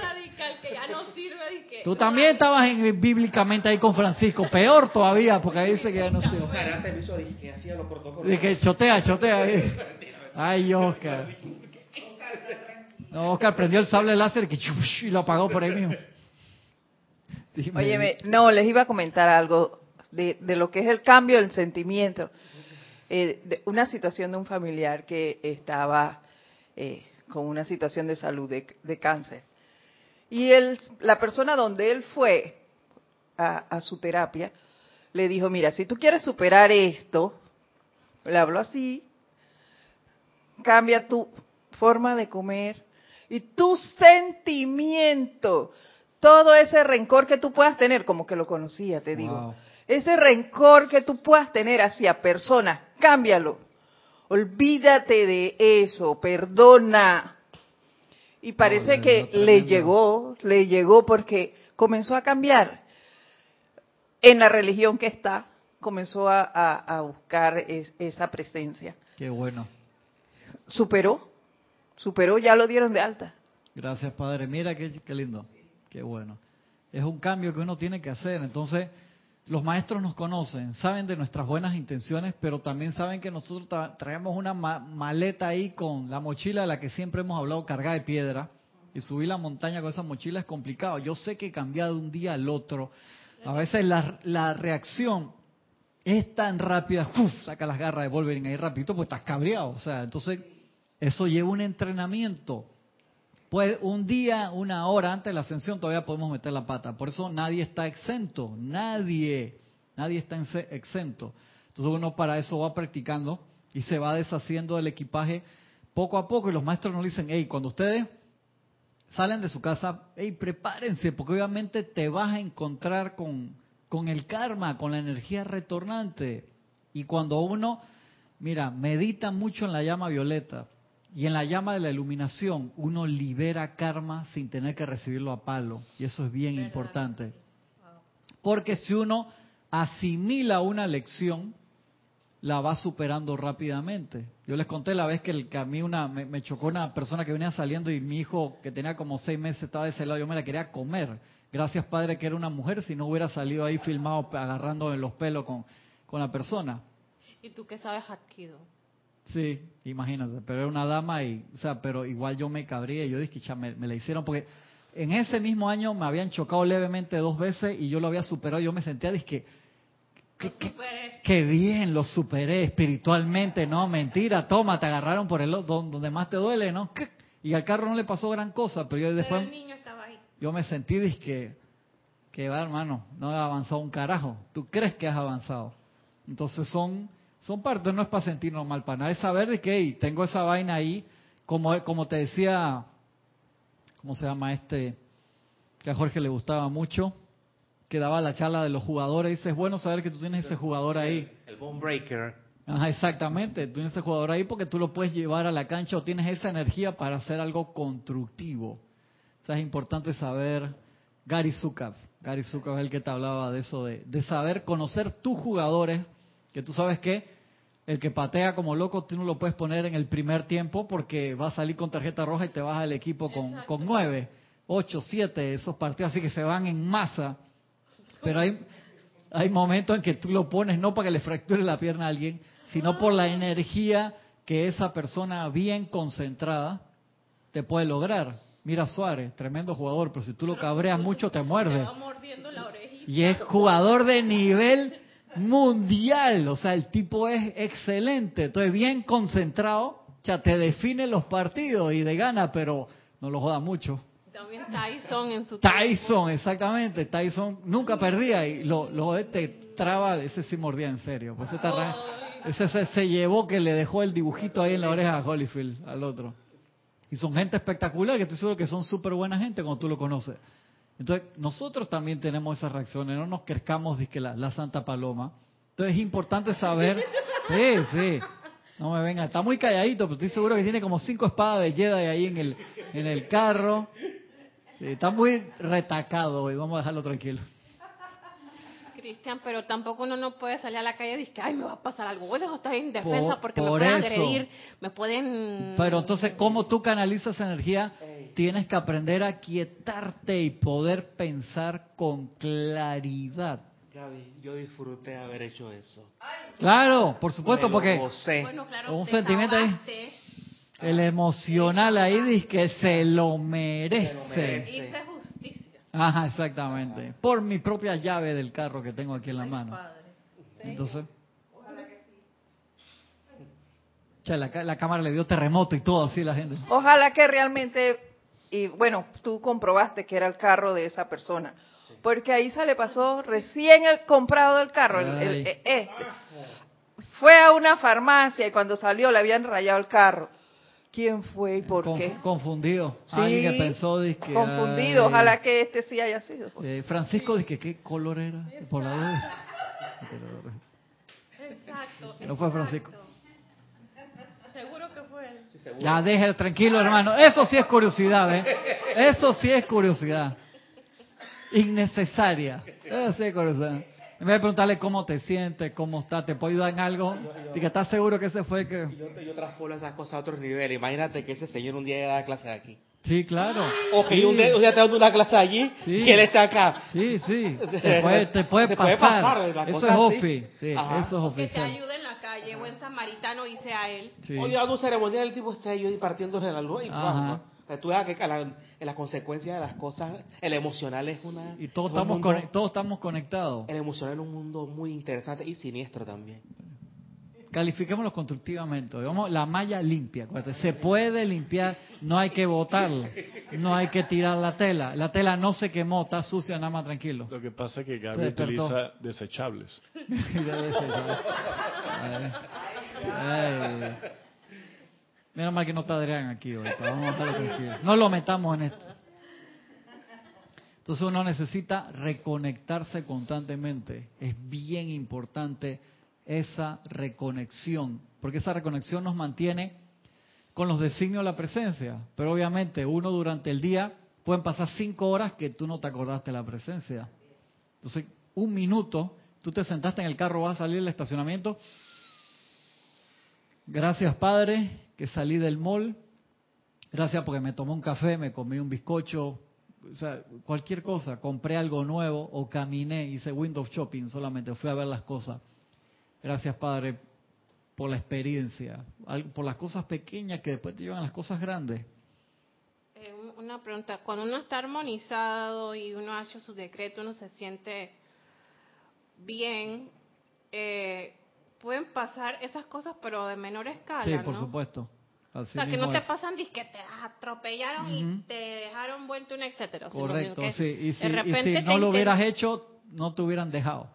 Tú también estabas en, bíblicamente ahí con Francisco, peor todavía, porque ahí dice que ya no sirve. Dije, chotea, chotea. Ay, Oscar. No, Oscar prendió el sable láser y lo apagó por ahí mismo. Oye, no, les iba a comentar algo de, de lo que es el cambio del sentimiento. Eh, de una situación de un familiar que estaba eh, con una situación de salud de, cáncer. Y él, la persona donde él fue a, su terapia le dijo, mira, si tú quieres superar esto, le habló así, cambia tu forma de comer y tu sentimiento, todo ese rencor que tú puedas tener, como que lo conocía, te digo, ese rencor que tú puedas tener hacia personas cámbialo. Olvídate de eso, perdona. Y parece que le llegó, le llegó porque comenzó a cambiar. En la religión que está, comenzó a, buscar esa presencia. Qué bueno. Superó, superó, ya lo dieron de alta. Gracias, Padre. Mira qué, qué lindo, qué bueno. Es un cambio que uno tiene que hacer. Entonces, los maestros nos conocen, saben de nuestras buenas intenciones, pero también saben que nosotros traemos una maleta ahí con la mochila de la que siempre hemos hablado cargada de piedra. Y subir la montaña con esa mochila es complicado. Yo sé que cambia de un día al otro. A veces la, reacción es tan rápida, ¡uf! saca las garras de Wolverine ahí rapidito, pues estás cabreado. O sea, entonces eso lleva un entrenamiento. Pues un día, una hora antes de la ascensión todavía podemos meter la pata. Por eso nadie está exento, nadie, nadie está exento. Entonces uno para eso va practicando y se va deshaciendo del equipaje poco a poco y los maestros nos dicen, hey, cuando ustedes salen de su casa, hey, prepárense, porque obviamente te vas a encontrar con, con el karma, con la energía retornante. Y cuando uno, mira, medita mucho en la llama violeta, y en la llama de la iluminación uno libera karma sin tener que recibirlo a palo. Y eso es bien importante. Porque si uno asimila una lección, la va superando rápidamente. Yo les conté la vez que, el, a mí una, me, chocó una persona que venía saliendo y mi hijo, que tenía como seis meses, estaba de ese lado, yo me la quería comer. Gracias, padre, que era una mujer, si no hubiera salido ahí filmado agarrando en los pelos con, con la persona. ¿Y tú qué sabes, Arquido? Sí, imagínate, pero era una dama y, o sea, pero igual yo me cabría y yo dije, ya me, la hicieron porque en ese mismo año me habían chocado levemente dos veces y yo lo había superado. Yo me sentía, dije, qué, bien, lo superé espiritualmente, no, mentira, toma, te agarraron por el donde más te duele, ¿no? Y al carro no le pasó gran cosa, pero yo después, yo me sentí, dije, que va, hermano, no he avanzado un carajo. ¿Tú crees que has avanzado? Entonces son son parte, no es para sentirnos mal para nada, es saber de que tengo esa vaina ahí, como, como te decía, ¿cómo se llama este? Que a Jorge le gustaba mucho, que daba la charla de los jugadores, dice, es bueno saber que tú tienes ese jugador ahí. El, bone breaker. Ajá, exactamente, tú tienes ese jugador ahí porque tú lo puedes llevar a la cancha o tienes esa energía para hacer algo constructivo. O sea, es importante saber, Gary Zukav, Gary Zukav es el que te hablaba de eso, de, de saber conocer tus jugadores, que tú sabes que el que patea como loco, tú no lo puedes poner en el primer tiempo porque va a salir con tarjeta roja y te vas al equipo con, con nueve, ocho, siete, esos partidos así que se van en masa. Pero hay, hay momentos en que tú lo pones no para que le fracture la pierna a alguien, sino por la energía que esa persona bien concentrada te puede lograr. Mira Suárez, tremendo jugador, pero si tú lo cabreas mucho te muerde. Y es jugador de nivel mundial, o sea, el tipo es excelente, entonces bien concentrado, ya te define los partidos y de gana, pero no lo joda mucho. También Tyson en su Tyson, exactamente, Tyson nunca perdía y lo, lo te traba, ese sí mordía en serio, pues ese, se, llevó que le dejó el dibujito ahí en la oreja a Holyfield, al otro. Y son gente espectacular que estoy seguro que son súper buena gente cuando tú lo conoces. Entonces, nosotros también tenemos esas reacciones, no nos crezcamos de que la, la Santa Paloma. Entonces, es importante saber. Sí, sí. No me venga, está muy calladito, pero estoy seguro que tiene como cinco espadas de Jedi ahí en el, en el carro. está muy retacado hoy, vamos a dejarlo tranquilo. Cristian, pero tampoco uno no puede salir a la calle y decir, ay, me va a pasar algo. Voy a estar en defensa porque me pueden agredir, me pueden... Pero entonces, ¿cómo tú canalizas energía? Tienes que aprender a quietarte y poder pensar con claridad. Gaby, yo disfruté haber hecho eso. Claro, por supuesto, porque un sentimiento ahí, el emocional ahí dice que se lo merece. Ajá, exactamente. Por mi propia llave del carro que tengo aquí en la mano. Entonces. La, la, cámara le dio terremoto y todo así la gente. Ojalá que realmente, y bueno, tú comprobaste que era el carro de esa persona, porque ahí se le pasó recién el comprado del carro, el, este. Fue a una farmacia y cuando salió le habían rayado el carro. ¿Quién fue y por qué? Confundido. Alguien que pensó que, confundido. Ojalá que este sí haya sido. Francisco dice ¿qué color era? Por la Exacto. No fue Francisco. Seguro que fue él. ya déjelo tranquilo, hermano. Eso sí es curiosidad, ¿eh? Eso sí es curiosidad. Innecesaria. Eso sí es curiosidad. En vez de preguntarle cómo te sientes, cómo estás, ¿te puedo ayudar en algo? Y que estás seguro que ese fue el que... Yo, yo transpolo esas cosas a otro nivel. Imagínate que ese señor un día da clase de aquí. Sí, claro. O que un, día, te dando una clase allí sí. y él está acá. Sí, sí. Te puede, te puede pasar. eso es ofi. Sí, eso es oficial. Que te ayude en la calle, buen samaritano, dice a él. Sí. Oye, dando ceremonial, el tipo está ahí partiéndose la luz. Y tú veas que la, la consecuencia de las cosas, el emocional es una... Y todos, estamos, todos estamos conectados. El emocional es un mundo muy interesante y siniestro también. Califiquémoslo constructivamente. Digamos, la malla limpia. Se puede limpiar, no hay que botarla, no hay que tirar la tela. La tela no se quemó, está sucia, nada más tranquilo. Lo que pasa es que Gaby utiliza desechables. Menos mal que no está Adrián aquí hoy, vamos a No lo metamos en esto. Entonces uno necesita reconectarse constantemente. Es bien importante esa reconexión, porque esa reconexión nos mantiene con los designios de la presencia. Pero obviamente uno durante el día pueden pasar cinco horas que tú no te acordaste de la presencia. Entonces, un minuto, tú te sentaste en el carro, vas a salir del estacionamiento. Gracias, Padre, que salí del mall, gracias porque me tomé un café, me comí un bizcocho, o sea, cualquier cosa, compré algo nuevo o caminé, hice window shopping solamente, fui a ver las cosas. Gracias, Padre, por la experiencia, por las cosas pequeñas que después te llevan a las cosas grandes. Eh, una pregunta, cuando uno está armonizado y uno hace su decreto, uno se siente bien, eh, pueden pasar esas cosas, pero de menor escala. Sí, por supuesto. o sea, que no te pasan que te atropellaron y te dejaron vuelto un etcétera. Correcto, sí. Y si, no lo hubieras hecho, no te hubieran dejado.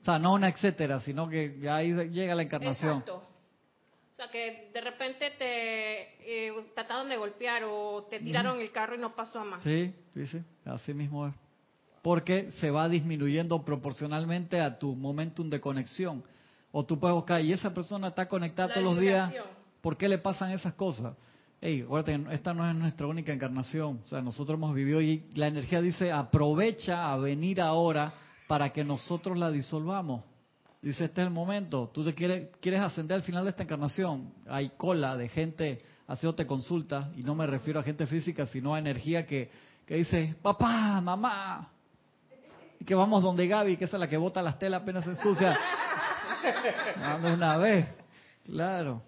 O sea, no una etcétera, sino que ya ahí llega la encarnación. Exacto. O sea, que de repente te eh, trataron de golpear o te tiraron el carro y no pasó a más. Sí, sí, sí. Así mismo es. Porque se va disminuyendo proporcionalmente a tu momentum de conexión. O tú puedes buscar, y esa persona está conectada todos los días, ¿por qué le pasan esas cosas? Hey, acuérdate, esta no es nuestra única encarnación. O sea, nosotros hemos vivido y la energía dice, aprovecha a venir ahora para que nosotros la disolvamos. Dice, este es el momento. Tú te quieres, quieres ascender al final de esta encarnación. Hay cola de gente haciéndote consulta, y no me refiero a gente física, sino a energía que, que dice, papá, mamá, y que vamos donde Gaby, que es la que bota las telas apenas se ensucia. Dando una vez, claro.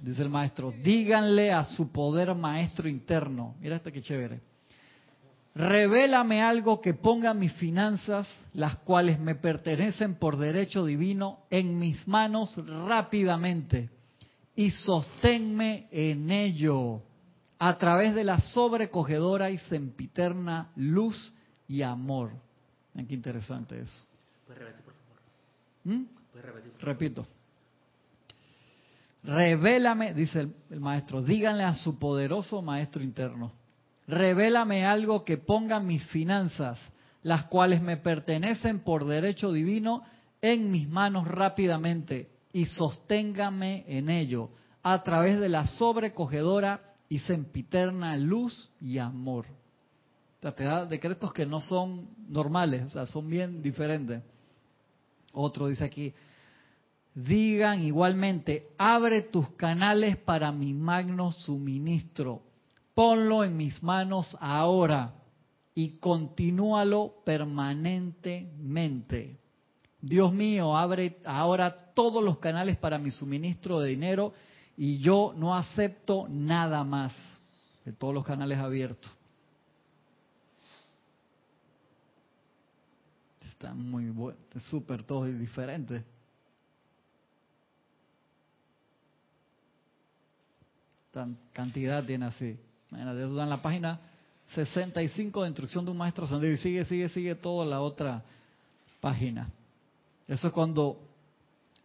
Dice el maestro, díganle a su poder maestro interno. Mira esto que chévere. Revélame algo que ponga mis finanzas, las cuales me pertenecen por derecho divino, en mis manos rápidamente y sosténme en ello a través de la sobrecogedora y sempiterna luz y amor. Qué interesante eso. ¿Puedes repetir, por favor? ¿Mm? Repito. revélame, dice el, maestro, díganle a su poderoso maestro interno, revélame algo que ponga mis finanzas, las cuales me pertenecen por derecho divino, en mis manos rápidamente y sosténgame en ello a través de la sobrecogedora y sempiterna luz y amor. O sea, te da decretos que no son normales, o sea, son bien diferentes. Otro dice aquí, digan igualmente, abre tus canales para mi magno suministro, ponlo en mis manos ahora y continúalo permanentemente. Dios mío, abre ahora todos los canales para mi suministro de dinero y yo no acepto nada más de todos los canales abiertos. Está muy bueno, súper todo diferente. Tan cantidad tiene así. De eso en la página 65 de instrucción de un maestro sandero y sigue, sigue, sigue toda la otra página. Eso es cuando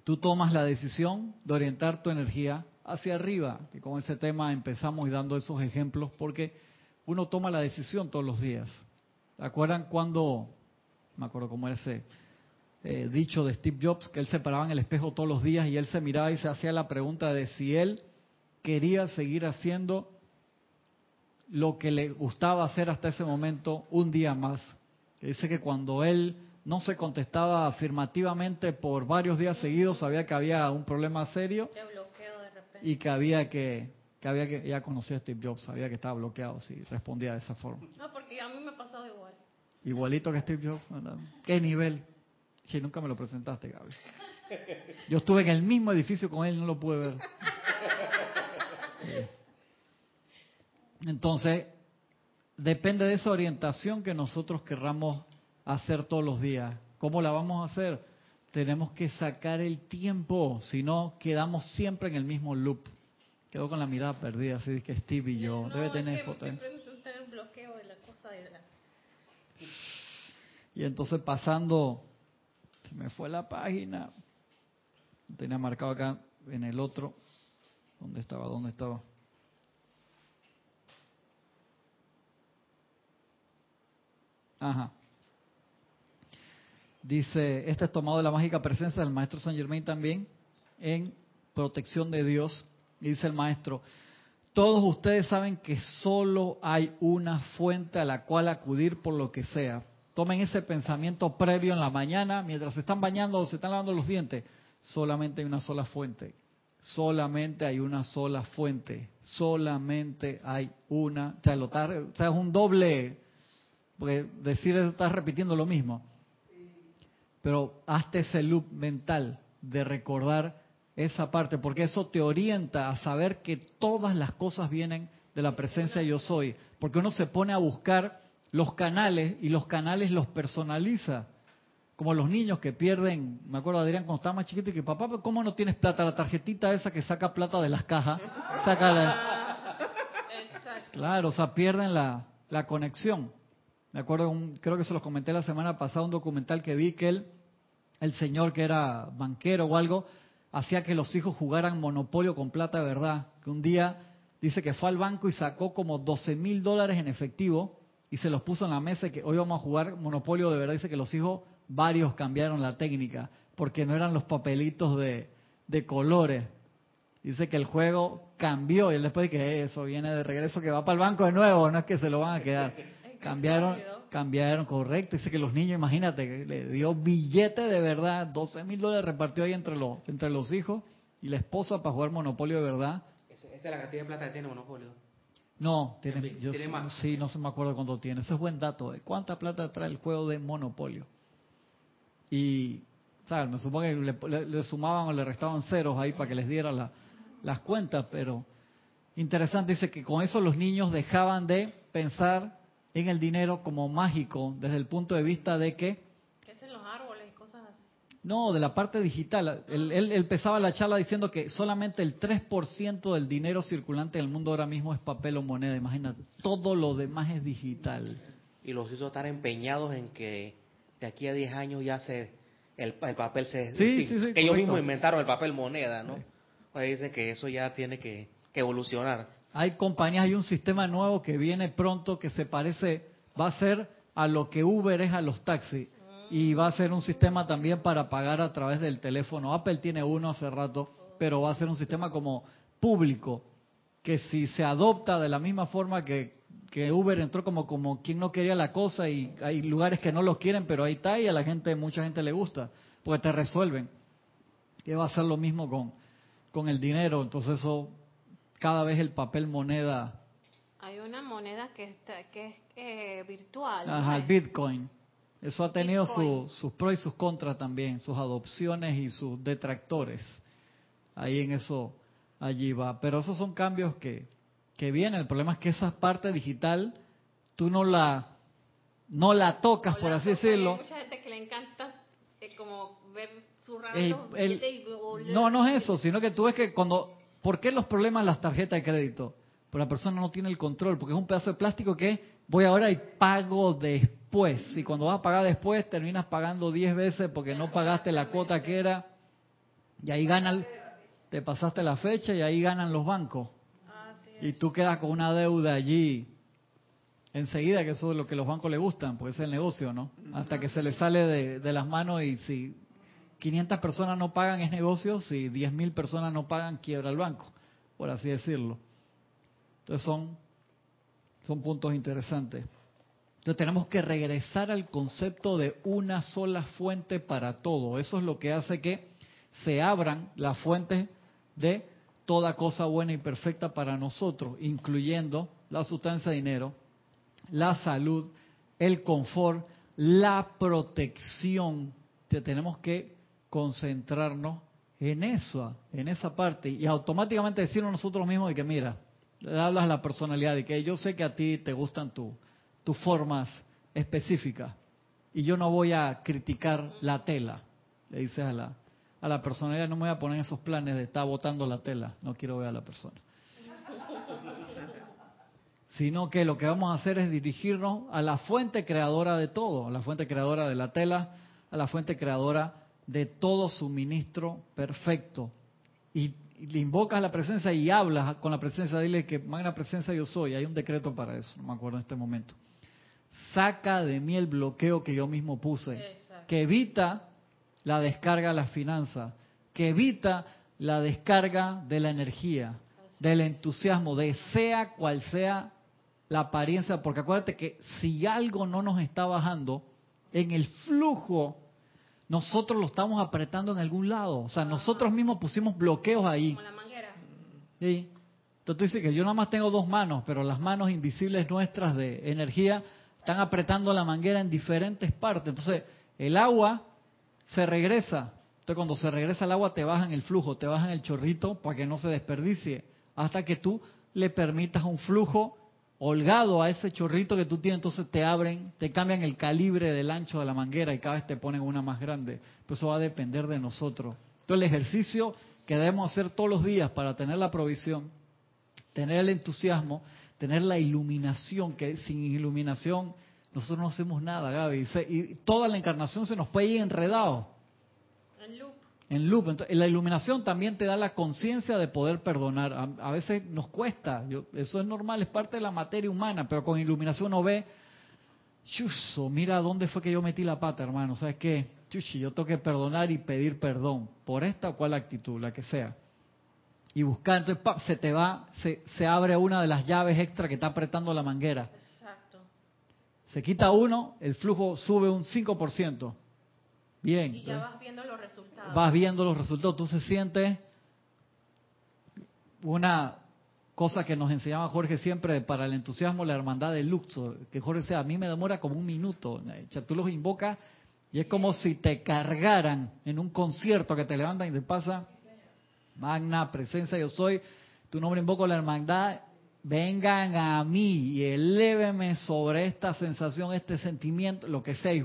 tú tomas la decisión de orientar tu energía hacia arriba, que con ese tema empezamos dando esos ejemplos, porque uno toma la decisión todos los días. ¿Se acuerdan cuando, me acuerdo cómo era ese eh, dicho de Steve Jobs, que él se paraba en el espejo todos los días y él se miraba y se hacía la pregunta de si él quería seguir haciendo lo que le gustaba hacer hasta ese momento un día más. Dice que cuando él no se contestaba afirmativamente por varios días seguidos, sabía que había un problema serio y que había que, que había que, ya conocía a Steve Jobs, sabía que estaba bloqueado si respondía de esa forma. No, porque a mí me ha pasado igual. Igualito que Steve Jobs, ¿qué nivel? Si nunca me lo presentaste, Gaby. Yo estuve en el mismo edificio con él no lo pude ver. Entonces, depende de esa orientación que nosotros querramos hacer todos los días. ¿Cómo la vamos a hacer? Tenemos que sacar el tiempo, si no quedamos siempre en el mismo loop. Quedo con la mirada perdida, así que Steve y yo. Debe tener foto. Y entonces pasando, me fue la página, tenía marcado acá en el otro, ¿dónde estaba? ¿Dónde estaba? Ajá. Dice, este es tomado de la mágica presencia del maestro Saint Germain también, en protección de Dios. Y dice el maestro, todos ustedes saben que solo hay una fuente a la cual acudir por lo que sea. Tomen ese pensamiento previo en la mañana, mientras se están bañando o se están lavando los dientes. Solamente hay una sola fuente. Solamente hay una sola fuente. Solamente hay una. O sea, es un doble. Porque decir eso estás repitiendo lo mismo pero hazte ese loop mental de recordar esa parte, porque eso te orienta a saber que todas las cosas vienen de la presencia yo soy, porque uno se pone a buscar los canales y los canales los personaliza, como los niños que pierden, me acuerdo Adrián cuando estaba más chiquito y que papá, ¿cómo no tienes plata? La tarjetita esa que saca plata de las cajas, saca la... Claro, o sea, pierden la, la conexión. Me acuerdo, creo que se los comenté la semana pasada, un documental que vi que él, el señor que era banquero o algo, hacía que los hijos jugaran monopolio con plata de verdad. Que un día dice que fue al banco y sacó como 12 mil dólares en efectivo y se los puso en la mesa y que hoy vamos a jugar monopolio de verdad. Dice que los hijos, varios cambiaron la técnica porque no eran los papelitos de, de colores. Dice que el juego cambió y él después de que eso viene de regreso, que va para el banco de nuevo, no es que se lo van a quedar. Cambiaron, cambiaron, correcto. Dice que los niños, imagínate, le dio billete de verdad, 12 mil dólares repartió ahí entre los, entre los hijos y la esposa para jugar Monopolio de verdad. ¿Esa es la cantidad de plata que tiene Monopolio? No, tiene, yo más? sí, no se me acuerdo cuánto tiene. Ese es buen dato. ¿eh? ¿Cuánta plata trae el juego de Monopolio? Y, ¿sabes? Me supongo que le, sumaban o le restaban ceros ahí para que les diera las cuentas, pero interesante, dice que con eso los niños dejaban de pensar en el dinero como mágico desde el punto de vista de que... ¿Qué hacen los árboles y cosas así? No, de la parte digital. Él, él, empezaba la charla diciendo que solamente el 3% del dinero circulante en el mundo ahora mismo es papel o moneda. Imagínate, todo lo demás es digital. Y los hizo estar empeñados en que de aquí a 10 años ya se el, papel se... Sí, sí, sí, que ellos mismos inventaron el papel moneda, ¿no? ahí dicen que eso ya tiene que, evolucionar. Hay compañías, hay un sistema nuevo que viene pronto que se parece, va a ser a lo que Uber es a los taxis. Y va a ser un sistema también para pagar a través del teléfono. Apple tiene uno hace rato, pero va a ser un sistema como público, que si se adopta de la misma forma que, que Uber entró como, como quien no quería la cosa y hay lugares que no lo quieren, pero ahí está y a la gente, mucha gente le gusta, porque te resuelven. Que va a ser lo mismo con, con el dinero, entonces eso, cada vez el papel moneda. Hay una moneda que, está, que es eh, virtual. Ajá, el Bitcoin. Eso ha tenido sus pros y sus contras también, sus adopciones y sus detractores. Ahí en eso, allí va. Pero esos son cambios que, que vienen. El problema es que esa parte digital, tú no la, no la tocas, por así decirlo. Hay mucha gente que le encanta eh, como ver no, no es eso, sino que tú ves que cuando... ¿Por qué los problemas las tarjetas de crédito? Porque la persona no tiene el control, porque es un pedazo de plástico que voy ahora y pago después. Y cuando vas a pagar después, terminas pagando 10 veces porque no pagaste la cuota que era. Y ahí ganan, te pasaste la fecha y ahí ganan los bancos. Y tú quedas con una deuda allí enseguida, que eso es lo que los bancos les gustan, porque es el negocio, ¿no? Hasta que se les sale de, de las manos y si 500 personas no pagan es negocio, si 10.000 personas no pagan quiebra el banco, por así decirlo. Entonces son, son puntos interesantes. Entonces tenemos que regresar al concepto de una sola fuente para todo. Eso es lo que hace que se abran las fuentes de toda cosa buena y perfecta para nosotros, incluyendo la sustancia de dinero, la salud, el confort, la protección. tenemos que concentrarnos en eso, en esa parte, y automáticamente decirnos nosotros mismos de que mira, hablas la personalidad, de que yo sé que a ti te gustan tus formas específicas, y yo no voy a criticar la tela, le dices a la, a la personalidad, no me voy a poner esos planes de estar botando la tela, no quiero ver a la persona. Sino que lo que vamos a hacer es dirigirnos a la fuente creadora de todo, a la fuente creadora de la tela, a la fuente creadora de todo suministro perfecto. Y, le invocas la presencia y hablas con la presencia, dile que magna presencia yo soy. Hay un decreto para eso, no me acuerdo en este momento. Saca de mí el bloqueo que yo mismo puse, que evita la descarga de las finanzas, que evita la descarga de la energía, del entusiasmo, de sea cual sea la apariencia, porque acuérdate que si algo no nos está bajando, en el flujo nosotros lo estamos apretando en algún lado. O sea, nosotros mismos pusimos bloqueos ahí. Como la manguera. Sí. Entonces tú dices que yo nada más tengo dos manos, pero las manos invisibles nuestras de energía están apretando la manguera en diferentes partes. Entonces, el agua se regresa. Entonces, cuando se regresa el agua, te bajan el flujo, te bajan el chorrito para que no se desperdicie. Hasta que tú le permitas un flujo holgado a ese chorrito que tú tienes, entonces te abren, te cambian el calibre del ancho de la manguera y cada vez te ponen una más grande. Pues eso va a depender de nosotros. Entonces el ejercicio que debemos hacer todos los días para tener la provisión, tener el entusiasmo, tener la iluminación, que sin iluminación nosotros no hacemos nada, Gaby. Y toda la encarnación se nos puede ir enredado en loop. Entonces, la iluminación también te da la conciencia de poder perdonar. A, veces nos cuesta, eso es normal, es parte de la materia humana, pero con iluminación uno ve, chuso, mira dónde fue que yo metí la pata, hermano. ¿Sabes qué? Chuchi, yo tengo que perdonar y pedir perdón por esta o cual actitud, la que sea. Y buscar, entonces se te va, se, se abre una de las llaves extra que está apretando la manguera. Exacto. Se quita uno, el flujo sube un 5%. Bien. Y ya vas viendo los resultados. Vas viendo los resultados. Tú se sientes una cosa que nos enseñaba Jorge siempre para el entusiasmo, la hermandad de Luxor, que Jorge decía, a mí me demora como un minuto. Sea, tú los invocas y es como si te cargaran en un concierto que te levantan y te pasa, magna presencia yo soy, tu nombre invoco la hermandad vengan a mí y eléveme sobre esta sensación, este sentimiento, lo que sea, y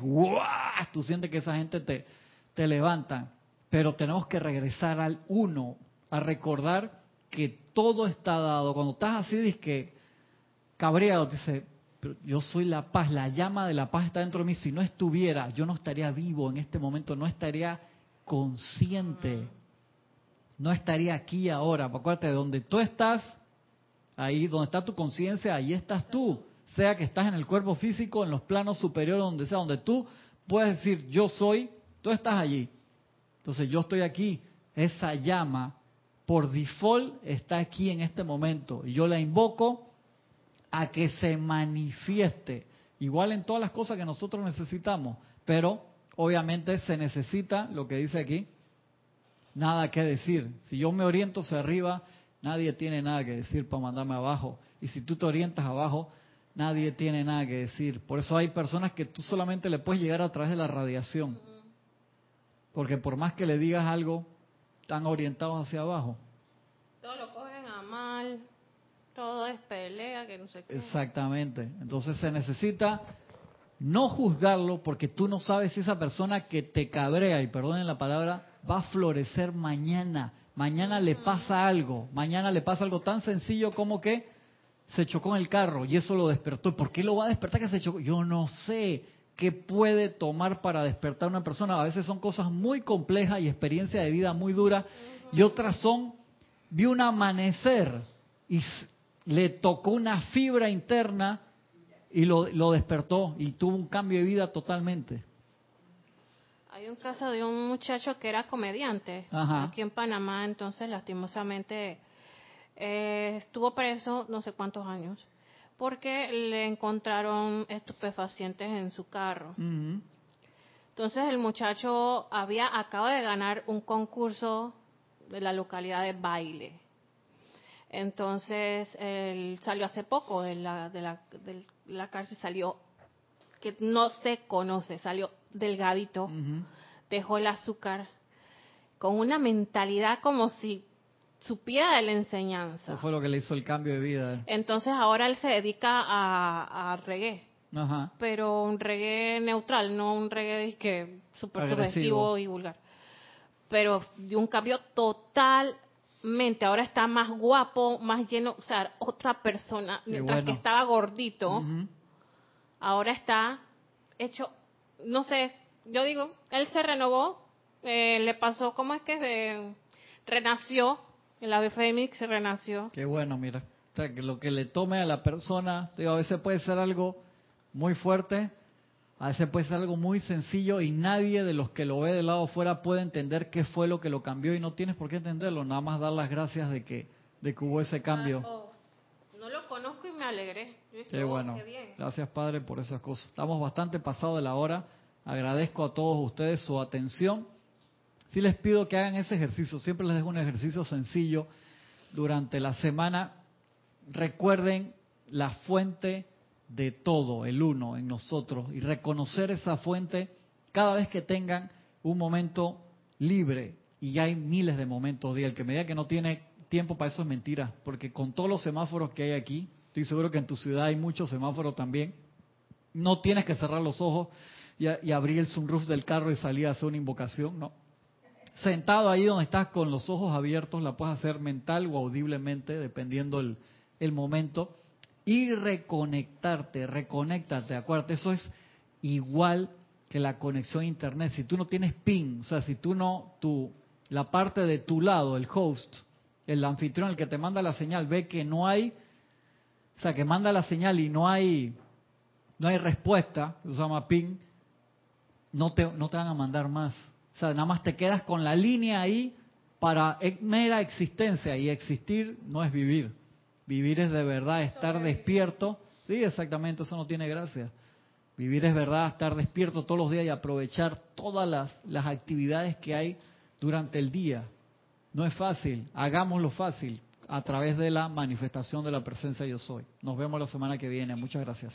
tú sientes que esa gente te, te levanta. Pero tenemos que regresar al uno, a recordar que todo está dado. Cuando estás así, dices que cabreado, dice, pero yo soy la paz, la llama de la paz está dentro de mí. Si no estuviera, yo no estaría vivo en este momento, no estaría consciente. No estaría aquí ahora. Acuérdate, donde tú estás, ahí donde está tu conciencia, ahí estás tú. Sea que estás en el cuerpo físico, en los planos superiores, donde sea, donde tú puedes decir yo soy, tú estás allí. Entonces yo estoy aquí. Esa llama, por default, está aquí en este momento. Y yo la invoco a que se manifieste. Igual en todas las cosas que nosotros necesitamos. Pero obviamente se necesita, lo que dice aquí, nada que decir. Si yo me oriento hacia arriba, nadie tiene nada que decir para mandarme abajo. Y si tú te orientas abajo, nadie tiene nada que decir. Por eso hay personas que tú solamente le puedes llegar a través de la radiación. Porque por más que le digas algo, están orientados hacia abajo. Todo lo cogen a mal, todo es pelea, que no sé qué. Exactamente. Entonces se necesita no juzgarlo porque tú no sabes si esa persona que te cabrea, y perdonen la palabra, va a florecer mañana. Mañana le pasa algo. Mañana le pasa algo tan sencillo como que se chocó en el carro y eso lo despertó. ¿Por qué lo va a despertar que se chocó? Yo no sé qué puede tomar para despertar a una persona. A veces son cosas muy complejas y experiencia de vida muy dura y otras son, vi un amanecer y le tocó una fibra interna y lo, lo despertó y tuvo un cambio de vida totalmente. Hay un caso de un muchacho que era comediante aquí en Panamá, entonces lastimosamente eh, estuvo preso no sé cuántos años porque le encontraron estupefacientes en su carro. Entonces el muchacho había acaba de ganar un concurso de la localidad de baile. Entonces él salió hace poco de la, de la, de la cárcel, salió que no se conoce, salió delgadito, dejó el azúcar con una mentalidad como si supiera de la enseñanza. Eso fue lo que le hizo el cambio de vida. Entonces ahora él se dedica a, reggae. Pero un reggae neutral, no un reggae que súper sugestivo y vulgar. Pero de un cambio totalmente. Ahora está más guapo, más lleno, o sea, otra persona. Mientras que estaba gordito, ahora está hecho, no sé, yo digo, él se renovó, eh, le pasó, ¿cómo es que se renació? El ave fénix se renació. Qué bueno, mira. O sea, que lo que le tome a la persona, digo, a veces puede ser algo muy fuerte, a veces puede ser algo muy sencillo y nadie de los que lo ve de lado afuera puede entender qué fue lo que lo cambió y no tienes por qué entenderlo, nada más dar las gracias de que, de que hubo ese cambio. Ah, oh, no lo conozco y me alegré. qué bueno. Gracias, Padre, por esas cosas. Estamos bastante pasados de la hora. Agradezco a todos ustedes su atención. Si les pido que hagan ese ejercicio, siempre les dejo un ejercicio sencillo durante la semana. Recuerden la fuente de todo, el uno en nosotros, y reconocer esa fuente cada vez que tengan un momento libre. Y hay miles de momentos día. El que me diga que no tiene tiempo para eso es mentira, porque con todos los semáforos que hay aquí, estoy seguro que en tu ciudad hay muchos semáforos también, no tienes que cerrar los ojos y, y abrir el sunroof del carro y salir a hacer una invocación, no sentado ahí donde estás con los ojos abiertos, la puedes hacer mental o audiblemente, dependiendo el, el momento, y reconectarte, reconéctate, acuérdate, eso es igual que la conexión a internet. Si tú no tienes ping, o sea, si tú no, tú, la parte de tu lado, el host, el anfitrión, el que te manda la señal, ve que no hay, o sea, que manda la señal y no hay, no hay respuesta, se llama ping, no te, no te van a mandar más. O sea, nada más te quedas con la línea ahí para mera existencia y existir no es vivir. Vivir es de verdad estar despierto. Sí, exactamente, eso no tiene gracia. Vivir es verdad estar despierto todos los días y aprovechar todas las, las actividades que hay durante el día. No es fácil, hagámoslo fácil a través de la manifestación de la presencia yo soy. Nos vemos la semana que viene. Muchas gracias.